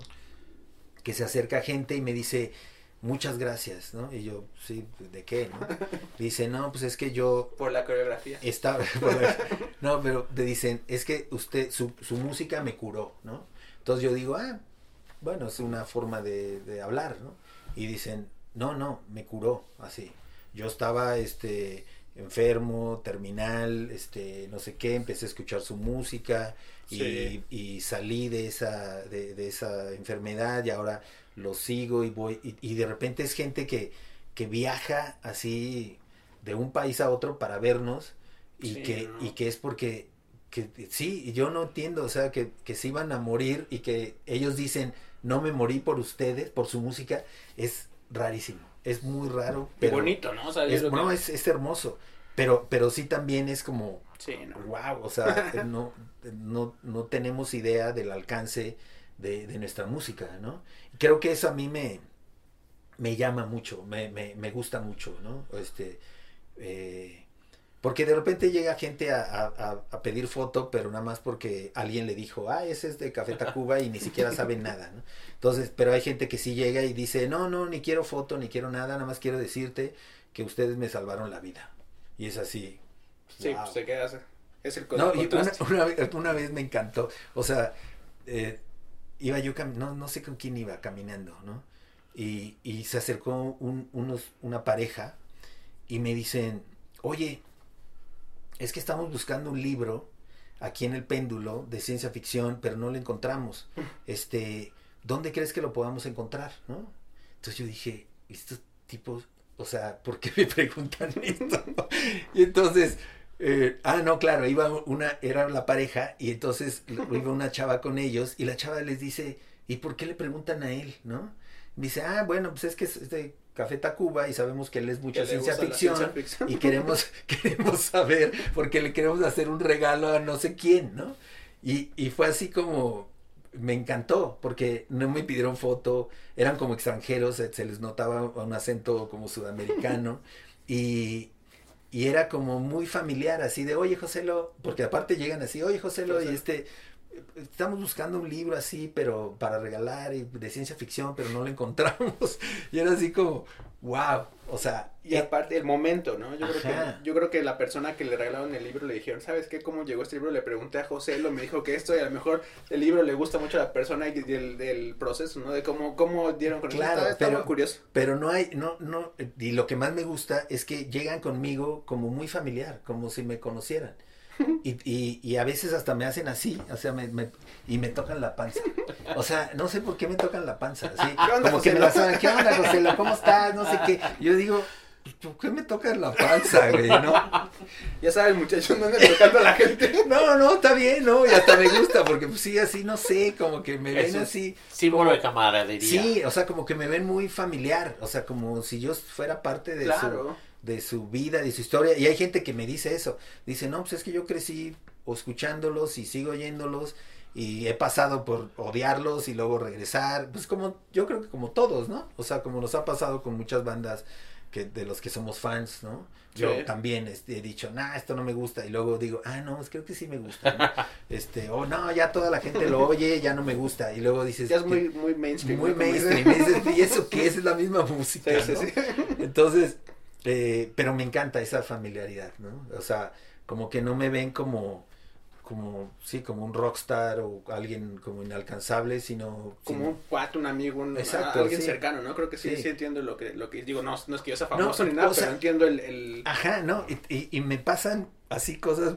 Que se acerca gente y me dice, muchas gracias, ¿no? Y yo, sí, ¿de qué? No? Dice, no, pues es que yo... Por la coreografía. Estaba, no, pero te dicen, es que usted, su, su música me curó, ¿no? Entonces yo digo, ah, bueno, es una forma de, de hablar, ¿no? Y dicen, no, no, me curó, así. Yo estaba, este, enfermo, terminal, este, no sé qué, empecé a escuchar su música y, y salí de esa, de, de esa enfermedad y ahora lo sigo y voy, y, de repente es gente que, que viaja así de un país a otro para vernos y, que, y que es porque, que sí, yo no entiendo, o sea, que, que se iban a morir y que ellos dicen, no me morí por ustedes, por su música, es rarísimo, es muy raro. Pero bonito, ¿no? es, es, es, hermoso, pero, pero sí también es como, sí, wow, o sea, no, no, no tenemos idea del alcance de, de nuestra música, ¿no? creo que eso a mí me, me llama mucho, me, me, me gusta mucho, ¿no? Este, eh, porque de repente llega gente a, a, a, pedir foto, pero nada más porque alguien le dijo, ah, ese es de Café Tacuba y ni siquiera saben nada, ¿no? Entonces, pero hay gente que sí llega y dice, no, no, ni quiero foto, ni quiero nada, nada más quiero decirte que ustedes me salvaron la vida. Y es así. Sí, pues se queda, es el No, y una, una, una, vez me encantó, o sea, eh, iba yo, no, no sé con quién iba caminando, ¿no? Y, y se acercó un, unos, una pareja y me dicen, oye, es que estamos buscando un libro aquí en el péndulo de ciencia ficción, pero no lo encontramos. Este, ¿dónde crees que lo podamos encontrar? ¿No? Entonces yo dije, estos tipos, o sea, ¿por qué me preguntan esto? y entonces eh, ah, no, claro, iba una, era la pareja y entonces iba una chava con ellos y la chava les dice, ¿y por qué le preguntan a él, no? Dice, ah, bueno, pues es que es de Café Tacuba y sabemos que él es mucha ciencia ficción, y queremos, queremos saber porque le queremos hacer un regalo a no sé quién, ¿no? Y, y fue así como, me encantó porque no me pidieron foto, eran como extranjeros, se les notaba un acento como sudamericano y, y era como muy familiar, así de, oye, Joselo, porque aparte llegan así, oye, Joselo, y este, estamos buscando un libro así, pero para regalar y de ciencia ficción, pero no lo encontramos. Y era así como, wow, o sea. Y aparte el momento, ¿no? Yo creo, que, yo creo que la persona que le regalaron el libro le dijeron, ¿sabes qué? ¿Cómo llegó este libro? Le pregunté a José, lo me dijo que esto y a lo mejor el libro le gusta mucho a la persona y del, del proceso, ¿no? De cómo, cómo dieron con claro, pero, curioso. Pero no hay, no, no, y lo que más me gusta es que llegan conmigo como muy familiar, como si me conocieran. Y, y, y, a veces hasta me hacen así, o sea, me, me, y me tocan la panza. O sea, no sé por qué me tocan la panza, así, como que me la saben, ¿qué onda, José? ¿Cómo estás? No sé qué. Yo digo, ¿por qué me tocan la panza, güey? ¿No? Ya sabes, muchachos, no ando tocando a la gente. No, no, está bien, ¿no? Y hasta me gusta, porque pues sí, así, no sé, como que me ven así. Símbolo de camaradería. Sí, o sea, como que me ven muy familiar, o sea, como si yo fuera parte de su de su vida, de su historia. Y hay gente que me dice eso. Dice, no, pues es que yo crecí escuchándolos y sigo oyéndolos y he pasado por odiarlos y luego regresar. Pues como, yo creo que como todos, ¿no? O sea, como nos ha pasado con muchas bandas que de los que somos fans, ¿no? Yo también este, he dicho, nah, esto no me gusta. Y luego digo, ah, no, creo que sí me gusta. este, o oh, no, ya toda la gente lo oye, ya no me gusta. Y luego dices, ya es muy, muy mainstream. Muy mainstream. y, eso que es? la misma música. Entonces, eh, pero me encanta esa familiaridad, ¿no? O sea, como que no me ven como, como, sí, como un rockstar o alguien como inalcanzable, sino... Como un cuate, un amigo, un, Exacto, alguien cercano, ¿no? Creo que sí, sí, entiendo lo que, lo que digo, no, no es que yo sea famoso ni nada, pero entiendo el, Ajá, ¿no? Y, y, me pasan así cosas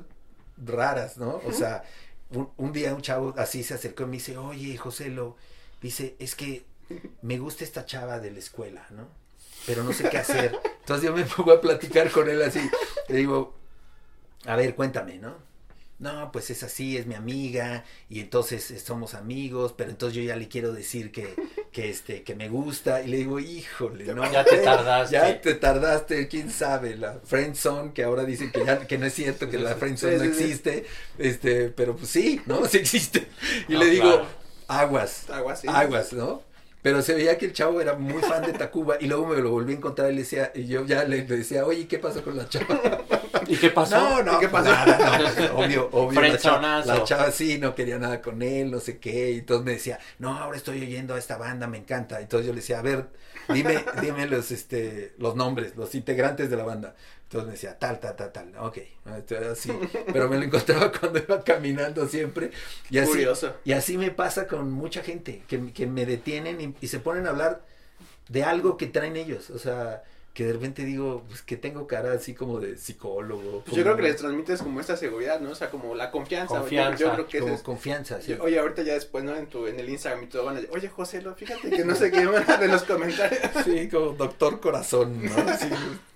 raras, ¿no? O sea, un, un, día un chavo así se acercó y me dice, oye, José, lo... Dice, es que me gusta esta chava de la escuela, ¿no? pero no sé qué hacer. Entonces yo me pongo a platicar con él así. Le digo, a ver, cuéntame, ¿no? No, pues es así, es mi amiga y entonces somos amigos, pero entonces yo ya le quiero decir que, que este, que me gusta y le digo, híjole, no. Ya te tardaste. Ya te tardaste, quién sabe, la friendzone que ahora dicen que ya, que no es cierto, que la friendzone no existe, este, pero pues sí, ¿no? Sí existe. Y le digo, aguas, aguas, aguas, ¿no? Pero se veía que el chavo era muy fan de Tacuba y luego me lo volví a encontrar y le decía, y yo ya le, decía, oye, ¿qué pasó con la chava? ¿Y qué pasó? No, no, ¿qué pasó? obvio, obvio. La chava, la chava, sí no quería nada con él, no sé qué. Y entonces me decía, no, ahora estoy oyendo a esta banda, me encanta. Entonces yo le decía, a ver, dime, dime los, este, los nombres, los integrantes de la banda. Entonces me decía, tal, tal, tal, tal, ok, así. Pero me lo encontraba cuando iba caminando siempre. Y así, Curioso. Y así me pasa con mucha gente, que, que me detienen y, se ponen a hablar de algo que traen ellos. O sea, que de repente digo, pues que tengo cara así como de psicólogo. Pues yo creo que les transmites como esta seguridad, ¿no? O sea, como la confianza. confianza. Yo, creo que como es, confianza, sí. Oye, ahorita ya después, ¿no? En tu, en el Instagram y todo van a decir, oye, José, lo, fíjate que no sé qué de los comentarios. Sí, como doctor corazón, ¿no? Sí.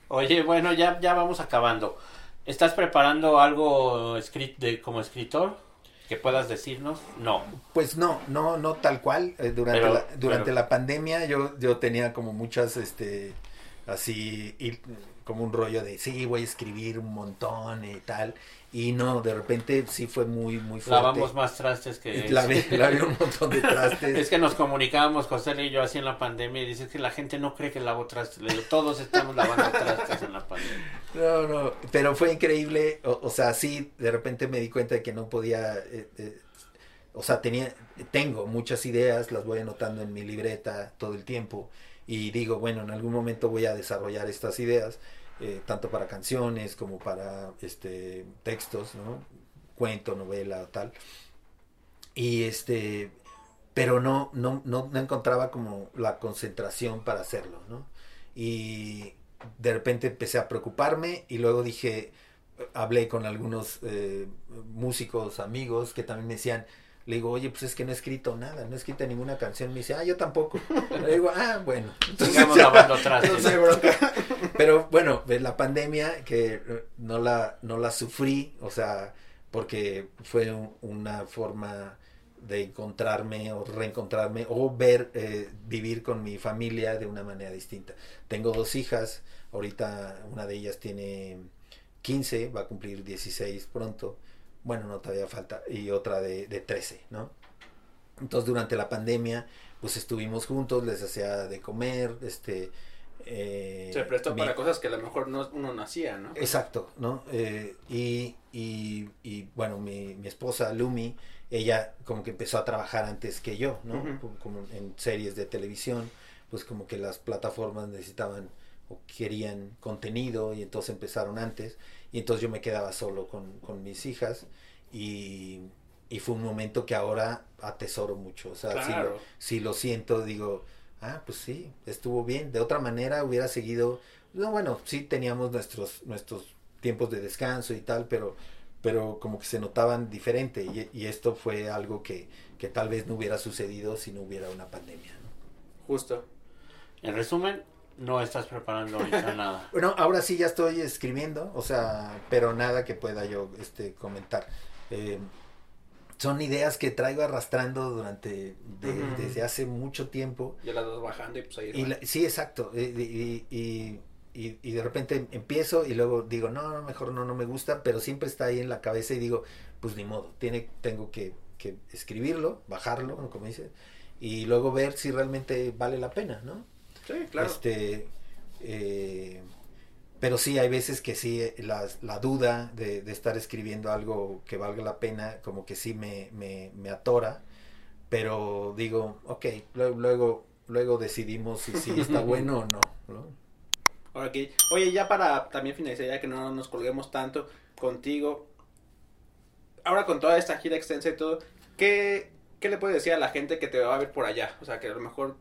Oye, bueno, ya, ya vamos acabando. ¿Estás preparando algo de, como escritor? que puedas decirnos? No. Pues no, no, no tal cual. Eh, durante la, durante la pandemia yo, yo tenía como muchas, este, así, y, como un rollo de, sí, voy a escribir un montón y tal. Y no, de repente sí fue muy, muy fuerte. Lavamos más trastes que... Lavé, lavé un montón de trastes. es que nos comunicábamos, José y yo, así en la pandemia, y dices que la gente no cree que lavo trastes. Le digo, todos estamos lavando trastes en la pandemia. No, no, pero fue increíble. O, sea, sí, de repente me di cuenta de que no podía... Eh, eh, o sea, tenía, tengo muchas ideas, las voy anotando en mi libreta todo el tiempo. Y digo, bueno, en algún momento voy a desarrollar estas ideas eh, tanto para canciones como para este textos, ¿no? Cuento, novela, tal. Y este, pero no, no, no, encontraba como la concentración para hacerlo, ¿no? Y de repente empecé a preocuparme y luego dije, hablé con algunos eh, músicos, amigos que también me decían, le digo, oye, pues es que no he escrito nada, no he escrito ninguna canción. Me dice, ah, yo tampoco. Le digo, ah, bueno. Pero bueno, la pandemia que eh, no la, no la sufrí, o sea, porque fue una forma de encontrarme o reencontrarme o ver, eh, vivir con mi familia de una manera distinta. Tengo dos hijas, ahorita una de ellas tiene 15, va a cumplir 16 pronto bueno, no todavía falta, y otra de, de 13, ¿no? Entonces durante la pandemia, pues estuvimos juntos, les hacía de comer, este, Eh, Se prestó mi- para cosas que a lo mejor no, uno no hacía, ¿no? Exacto, ¿no? Eh, y, y, y, bueno, mi, mi esposa Lumi, ella como que empezó a trabajar antes que yo, ¿no? Como en series de televisión, pues como que las plataformas necesitaban o querían contenido y entonces empezaron antes y entonces yo me quedaba solo con, con mis hijas y, y fue un momento que ahora atesoro mucho, o sea, si lo- Claro. si lo siento, digo, ah, pues sí, estuvo bien. De otra manera hubiera seguido, no, bueno, sí teníamos nuestros, nuestros tiempos de descanso y tal, pero, pero como que se notaban diferente y, y esto fue algo que, que tal vez no hubiera sucedido si no hubiera una pandemia. ¿no? Justo. En resumen, no estás preparando ahorita nada. Bueno, ahora sí ya estoy escribiendo, o sea, pero nada que pueda yo este, comentar. Eh, son ideas que traigo arrastrando durante, de- desde hace mucho tiempo. Ya las dos bajando y pues ahí. Y la- sí, exacto. Y, y, y, y- y de repente empiezo y luego digo, no, no, mejor no, no me gusta, pero siempre está ahí en la cabeza y digo, pues ni modo, tiene, tengo que, que escribirlo, bajarlo, ¿no? como dice, y luego ver si realmente vale la pena, ¿no? Sí, claro. Este, eh, pero sí, hay veces que sí, eh, la, la duda de, de estar escribiendo algo que valga la pena, como que sí me, me, me atora, pero digo, ok, luego, luego, luego decidimos si, si está bueno o no, ¿no? Ahora que, oye, ya para también finalizar, ya que no nos colguemos tanto contigo, ahora con toda esta gira extensa y todo, ¿qué, qué le puedes decir a la gente que te va a ver por allá? O sea, que a lo mejor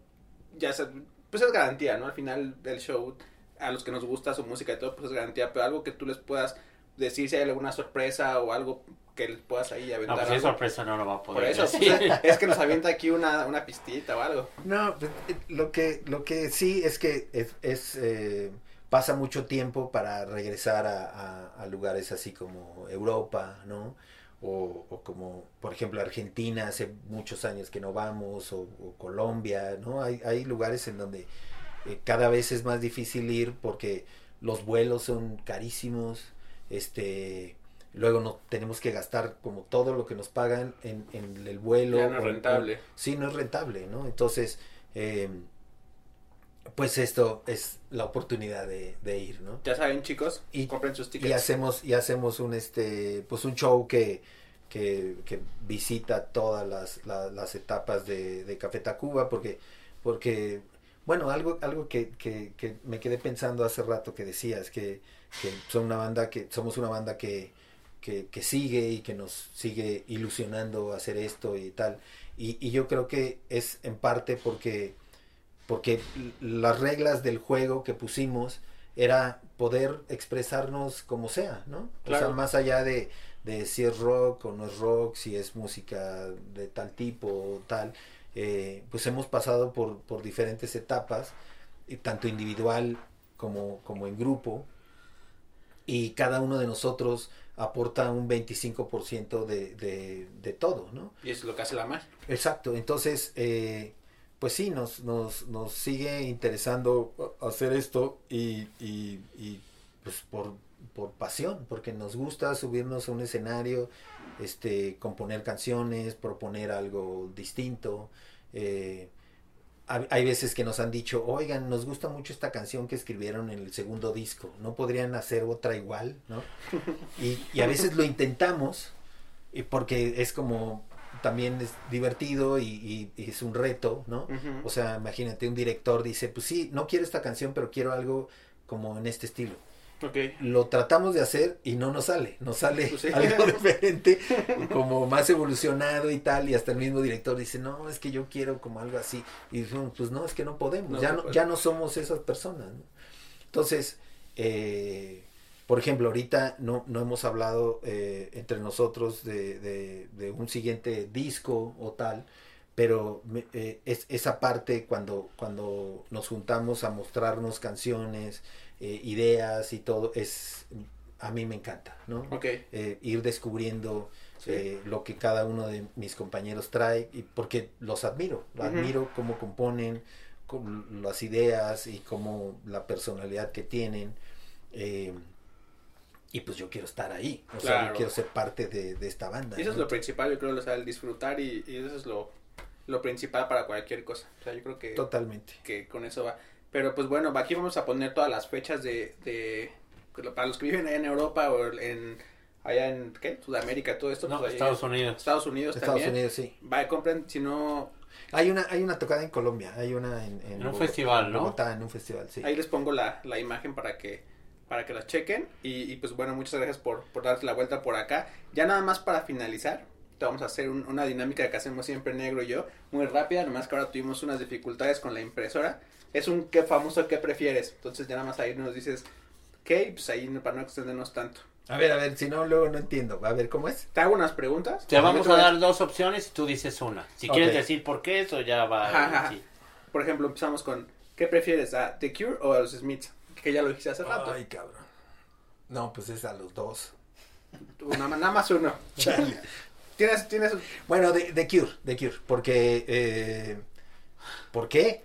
ya se, pues es garantía, ¿no? Al final del show, a los que nos gusta su música y todo, pues es garantía, pero algo que tú les puedas decir si hay alguna sorpresa o algo que les puedas ahí No, aventar. pues si es algo. sorpresa no lo va a poder por eso, decir. pues, es que nos avienta aquí una, una pistita o algo. No, pues, eh, lo que, lo que sí es que es, es, eh, pasa mucho tiempo para regresar a, a- a lugares así como Europa, ¿no? O, o como, por ejemplo, Argentina, hace muchos años que no vamos, o, o Colombia, ¿no? Hay, hay lugares en donde eh, cada vez es más difícil ir porque los vuelos son carísimos, este... Luego no tenemos que gastar como todo lo que nos pagan en, en el vuelo. Ya no es o- rentable. sí, no es rentable, ¿no? Entonces, eh, pues esto es la oportunidad de, de ir, ¿no? Ya saben, chicos, Y- compren sus tickets. Y hacemos, y hacemos un este, pues un show que, que, que visita todas las, la- las etapas de, de Café Tacuba, porque, porque, bueno, algo, algo que, que, que me quedé pensando hace rato que decías, que, que son una banda que, somos una banda que, que, que sigue y que nos sigue ilusionando hacer esto y tal. Y, y yo creo que es en parte porque, porque las reglas del juego que pusimos era poder expresarnos como sea, ¿no? O sea, más allá de, de si es rock o no es rock, si es música de tal tipo o tal, eh, pues hemos pasado por, por diferentes etapas, y tanto individual como, como en grupo, y cada uno de nosotros aporta un 25% de, de, de todo, ¿no? Y eso es lo que hace la magia. Exacto, entonces, eh, pues sí, nos, nos, nos sigue interesando hacer esto y, y, y, pues por, por pasión, porque nos gusta subirnos a un escenario, este, componer canciones, proponer algo distinto. eh, hay veces que nos han dicho, oigan, nos gusta mucho esta canción que escribieron en el segundo disco, ¿no podrían hacer otra igual? ¿no? Y, y a veces lo intentamos, y porque es como, también es divertido y, y- y es un reto, ¿no? O sea, imagínate, un director dice, pues sí, no quiero esta canción, pero quiero algo como en este estilo. Ok. Lo tratamos de hacer y no nos sale, nos sale Pues sí. algo diferente, como más evolucionado y tal, y hasta el mismo director dice, no, es que yo quiero como algo así. Y dijimos, pues no, es que no podemos, No ya, no, ya no somos esas personas. ¿no? Entonces, eh, por ejemplo, ahorita no, no hemos hablado eh, entre nosotros de, de- de un siguiente disco o tal, pero me- eh, es, esa parte cuando, cuando nos juntamos a mostrarnos canciones, eh, ideas y todo, es a mí me encanta, ¿no? Ok. Eh, ir descubriendo Sí. eh, lo que cada uno de mis compañeros trae, y porque los admiro, Ujú. admiro cómo componen, con las ideas y cómo la personalidad que tienen. eh, y pues yo quiero estar ahí, o sea, yo quiero ser parte de, de esta banda. Y eso es lo principal, yo creo, o sea, el disfrutar y, y eso es lo, lo principal para cualquier cosa. O sea, yo creo que, Totalmente. que con eso va. Pero pues bueno, aquí vamos a poner todas las fechas de, de para los que viven allá en Europa o en allá en ¿qué? Sudamérica, todo esto. No, pues, Estados Unidos. Estados Unidos Estados también. Unidos, sí. Va, compren, si no, Hay una, hay una tocada en Colombia, hay una en, En un Bogotá- festival, ¿no? Bogotá, en un festival, sí. ahí les pongo la, la imagen para que para que la chequen y, y, pues bueno, muchas gracias por, por darte la vuelta por acá. Ya nada más para finalizar, te vamos a hacer un- una dinámica que hacemos siempre Negro y yo, muy rápida, nomás que ahora tuvimos unas dificultades con la impresora. Es un qué famoso qué prefieres, entonces ya nada más ahí nos dices qué y pues ahí para no extendernos tanto. A ver, a ver, si no, luego no entiendo. A ver, ¿cómo es? Te hago unas preguntas. Te vamos a dar dos opciones y tú dices una. Si quieres decir por qué, eso ya va. Ajá, ajá. sí. Por ejemplo, empezamos con ¿qué prefieres? ¿A The Cure o a los Smiths? Que ya lo dijiste hace rato. Ay, cabrón. No, pues es a los dos. Tú, nada, más- uno. Chale. Tienes, tienes, Bueno, de, de Cure, de Cure, porque... Eh, ¿Por qué?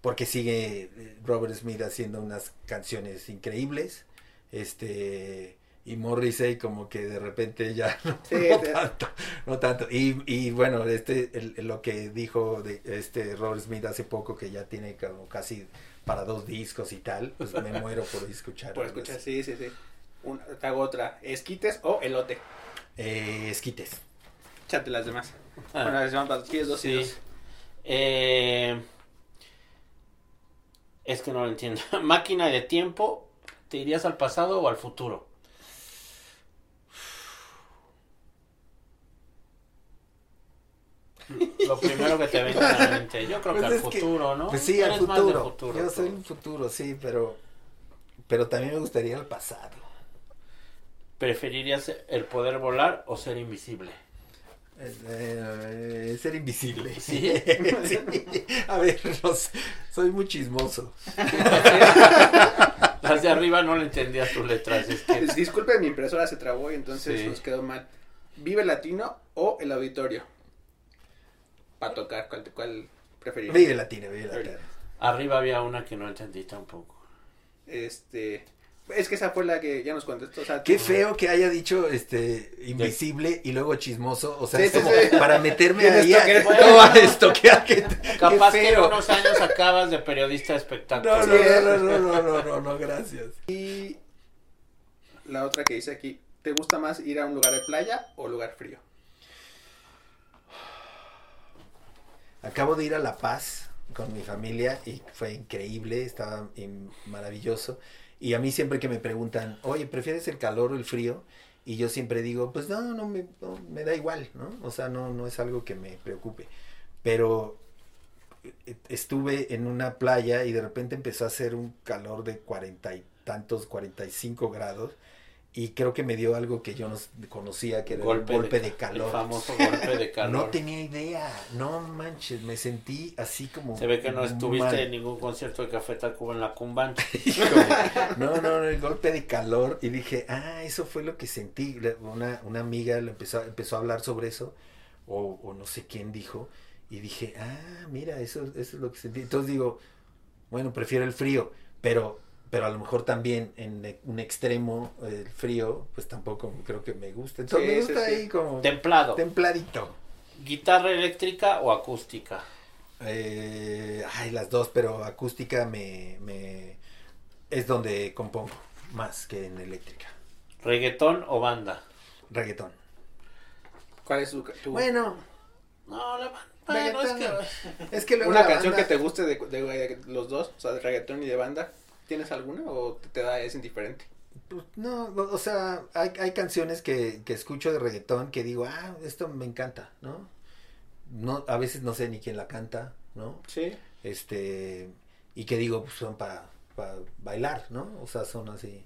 Porque sigue eh, Robert Smith haciendo unas canciones increíbles, este... Y Morrissey como que de repente ya no, Sí, no tanto, no tanto. Y, y bueno, este, el- lo que dijo de este Robert Smith hace poco, que ya tiene como casi para dos discos y tal, pues me muero por escuchar. por escuchar, sí, sí, sí. Una- te hago otra. ¿Esquites o elote? Eh, esquites. Échate las demás. Ah, Bueno, las demás, las quieres dos y dos. Eh, es que no lo entiendo. Máquina de tiempo, ¿te irías al pasado o al futuro? Lo primero que te venga a la mente. Yo creo Pues que al que- futuro, ¿no? Pues sí, al futuro. futuro, Yo tú. soy el futuro, sí, pero pero también me gustaría el pasado. ¿Preferirías el poder volar o ser invisible? Eh, eh, ser invisible. Sí. Sí. A ver, no sé, soy muy chismoso. Las de arriba no le entendías tus letras. Es que Dis- Disculpe, mi impresora se trabó y entonces Sí. nos quedó mal. ¿Vive Latino o el auditorio? Para tocar, ¿cuál, cuál preferirías? Vive latina, vive latina. arriba había una que no entendí tampoco. Este, es que esa fue la que ya nos contestó. O sea, Qué tú- feo que haya dicho este invisible y luego chismoso, o sea, Sí, es sí, como sí. para meterme ahí a, toque. no, a estoquear, qué- Capaz que en unos años acabas de periodista de espectáculos. No, no, no, no, no, no, no, no, gracias. Y la otra que dice aquí, ¿te gusta más ir a un lugar de playa o lugar frío? Acabo de ir a La Paz con mi familia y fue increíble, estaba maravilloso. Y a mí siempre que me preguntan, oye, ¿prefieres el calor o el frío? Y yo siempre digo, pues no, no me, da igual, ¿no? O sea, no, no es algo que me preocupe. Pero eh, estuve en una playa y de repente empezó a hacer un calor de cuarenta y tantos, cuarenta y cinco grados. Y creo que me dio algo que yo no conocía, que era Golpe, el golpe de, de, calor. El famoso golpe de calor. No tenía idea, no manches, me sentí así como... Se ve que no estuviste mal. en ningún concierto de Café Tacuba en la. Híjole. No, no, no, el golpe de calor y dije, ah, eso fue lo que sentí. Una, una amiga le empezó, empezó a hablar sobre eso, o, o no sé quién dijo, y dije, ah, mira, eso, eso es lo que sentí. Entonces digo, bueno, prefiero el frío, pero, pero a lo mejor también en e- un extremo, el frío, pues tampoco creo que me guste. Entonces Sí, me gusta sí. ahí como Templado. templadito. ¿Guitarra eléctrica o acústica? Eh, ay, las dos, pero acústica me, me es donde compongo más que en eléctrica. ¿Reggaetón o banda? Reggaetón. ¿Cuál es tu, tu- Bueno, No, la banda. Bueno, es que... es que luego una la canción banda- que te guste de, de- de los dos, o sea, de reggaetón y de banda? ¿Tienes alguna o te, da es indiferente? pues, no, o sea, hay, hay canciones que, que escucho de reggaetón que digo, ah, esto me encanta, ¿no? No, a veces no sé ni quién la canta, ¿no? Sí. este y que digo pues son para bailar no o sea son así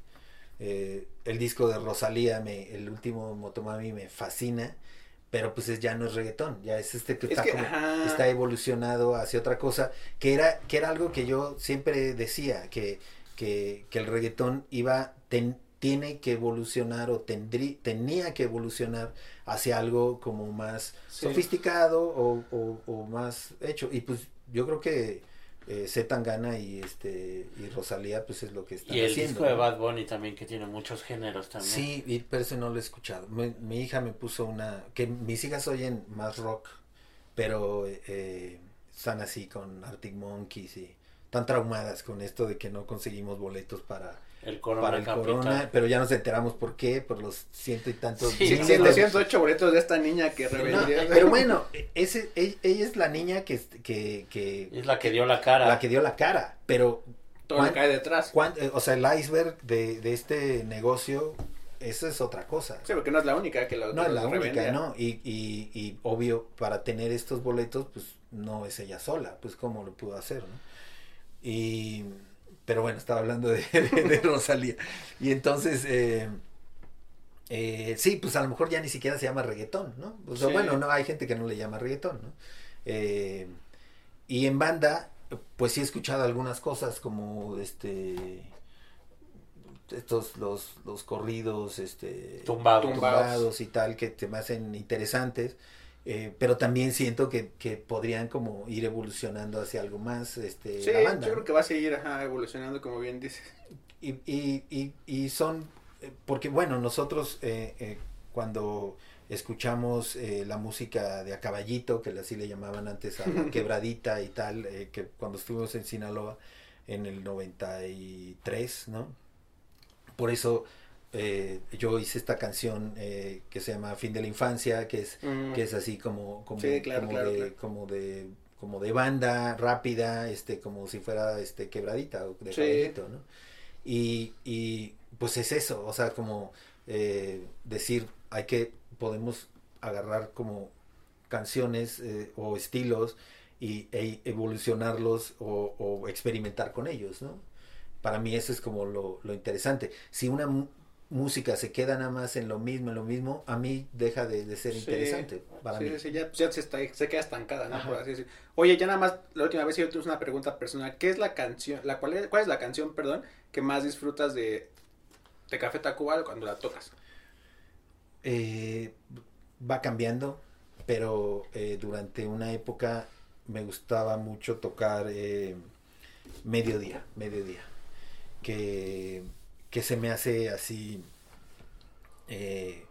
eh, el disco de Rosalía me el último Motomami me fascina pero pues es, ya no es reggaetón ya es este que Es está que, como está evolucionado hacia otra cosa que era que era algo que yo siempre decía que que, que el reggaetón iba ten- tiene que evolucionar o tendrí, tenía que evolucionar hacia algo como más Sí. sofisticado o, o- o más hecho y pues yo creo que eh, Z Tangana y este y Rosalía pues es lo que están Y el haciendo disco de ¿no? Bad Bunny también, que tiene muchos géneros también. sí y- pero ese no lo he escuchado Mi- mi hija me puso una que mis hijas oyen más rock pero eh, están así con Arctic Monkeys y tan traumadas con esto de que no conseguimos boletos para el corona, para el corona pero ya nos enteramos por qué, por los ciento y tantos. Sí, sí, los 108 boletos de esta niña que revendió. pero bueno, ese, ella, es la niña que, que, que, Es la que dio la cara. La que dio la cara, pero... Todo lo cae detrás. Eh, o sea, el iceberg de, de este negocio esa es otra cosa. Sí, porque no es la única que lo No es la única, ¿no? Y, y, y, obvio, para tener estos boletos, pues no es ella sola, pues cómo lo pudo hacer, ¿no? Y, pero bueno, estaba hablando de, de, Rosalía. Y entonces, eh, eh, sí, pues a lo mejor ya ni siquiera se llama reggaetón, ¿no? O sea, bueno, no, hay gente que no le llama reggaetón, ¿no? Eh, y en banda, pues sí he escuchado algunas cosas como este estos los, los corridos este tumbados. y tal que te me hacen interesantes eh, pero también siento que, que, podrían como ir evolucionando hacia algo más este sí, yo creo que va a seguir evolucionando como bien dices. Y, y, y, y son eh, porque bueno nosotros eh, cuando escuchamos la música de a caballito que así le llamaban antes a la quebradita y tal que cuando estuvimos en Sinaloa en el 93 no por eso eh, yo hice esta canción eh, que se llama Fin de la Infancia, que es, que es así como, como, de, como de como de banda rápida, este, como si fuera este quebradita o de caballito, ¿no? Y, y pues es eso, o sea, como eh, decir, hay que, podemos agarrar como canciones o estilos y e evolucionarlos o, o, experimentar con ellos, ¿no? Para mí eso es como lo, lo interesante. Si una música se queda nada más en lo mismo, en lo mismo, a mí deja de, ser interesante. Para sí, sí, ya, ya se, está, se, queda estancada, ¿no? Por así decir. Oye, ya nada más, la última vez yo te una pregunta personal. ¿Qué es la canción, la cuál, es, cuál es la canción, perdón, que más disfrutas de, de Café Tacuba cuando la tocas? Eh, va cambiando, pero eh, durante una época me gustaba mucho tocar eh, mediodía, mediodía que, que se me hace así eh,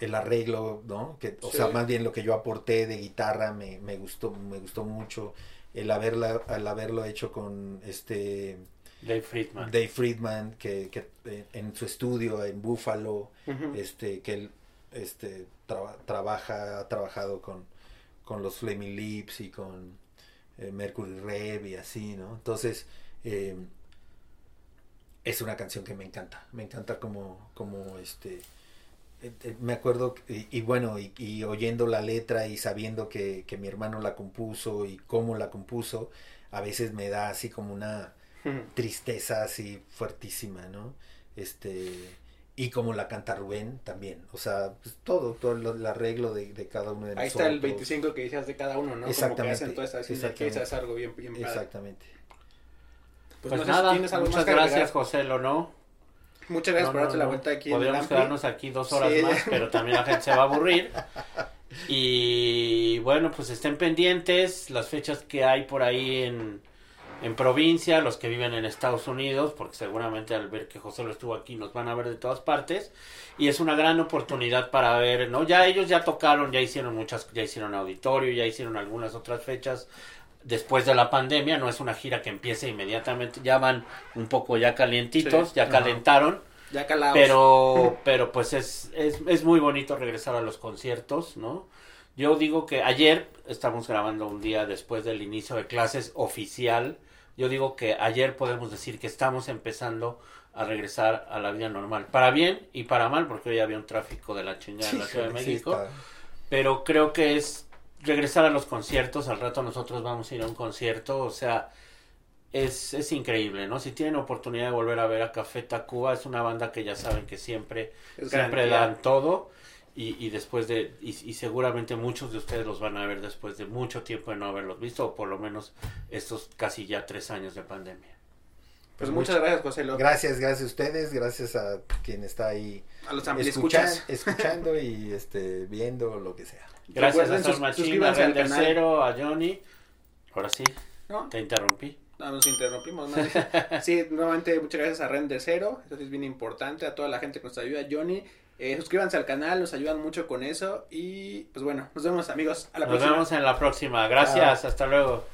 el arreglo, ¿no? Que, o sea, más bien lo que yo aporté de guitarra me, me gustó, me gustó mucho. El haberla, al haberlo hecho con este Dave Friedman. Dave Friedman, que, que eh, en su estudio en Buffalo, este, que él este, trabaja, ha trabajado con, con los Flaming Lips y con eh, Mercury Rev y así, ¿no? Entonces, eh, es una canción que me encanta. Me encanta como, como este. Eh, eh, me acuerdo, y, bueno, y, oyendo la letra y sabiendo que, mi hermano la compuso y cómo la compuso, a veces me da así como una tristeza así fuertísima, ¿no? Este, y como la canta Rubén también, o sea, pues todo, todo el, arreglo de, cada uno de nosotros. Ahí está el 25 que decías de cada uno, ¿no? Exactamente. Como que hacen exactamente. es algo bien, bien Exactamente. Pues, pues nada, muchas gracias José ¿no? Muchas gracias por darte la vuelta aquí. Podríamos quedarnos aquí dos horas más, pero también la gente se va a aburrir. Y bueno, pues estén pendientes las fechas que hay por ahí en, en provincia, los que viven en Estados Unidos, porque seguramente al ver que José lo estuvo aquí nos van a ver de todas partes. Y es una gran oportunidad para ver, ¿no? Ya ellos ya tocaron, ya hicieron muchas, ya hicieron auditorio, ya hicieron algunas otras fechas después de la pandemia, no es una gira que empiece inmediatamente, ya van un poco ya calientitos, ya calentaron. Ya calados. Pero, pero pues es, es, es muy bonito regresar a los conciertos, ¿no? Yo digo que ayer estamos grabando un día después del inicio de clases oficial. Yo digo que ayer podemos decir que estamos empezando a regresar a la vida normal. Para bien y para mal, porque hoy había un tráfico de la chingada en la Ciudad de México. pero creo que es regresar a los conciertos, al rato nosotros vamos a ir a un concierto, o sea, es, es increíble, ¿no? Si tienen oportunidad de volver a ver a Café Tacuba, es una banda que ya saben que siempre, siempre dan todo y, y después de, y, seguramente muchos de ustedes los van a ver después de mucho tiempo de no haberlos visto, o por lo menos estos casi ya tres años de pandemia. Pues, muchas gracias, José Gracias, gracias a ustedes, gracias a quien está ahí a los escuchas. escuchando y este viendo lo que sea. Gracias a Sor Machina, a Render Cero, a Johnny. Ahora sí, ¿No? te interrumpí. No, nos interrumpimos. ¿no? sí, nuevamente muchas gracias a Render Cero. Eso es bien importante. A toda la gente que nos ayuda. Johnny, eh, suscríbanse al canal, nos ayudan mucho con eso. Y pues bueno, nos vemos amigos. A la nos vemos en la próxima. Gracias, hasta luego.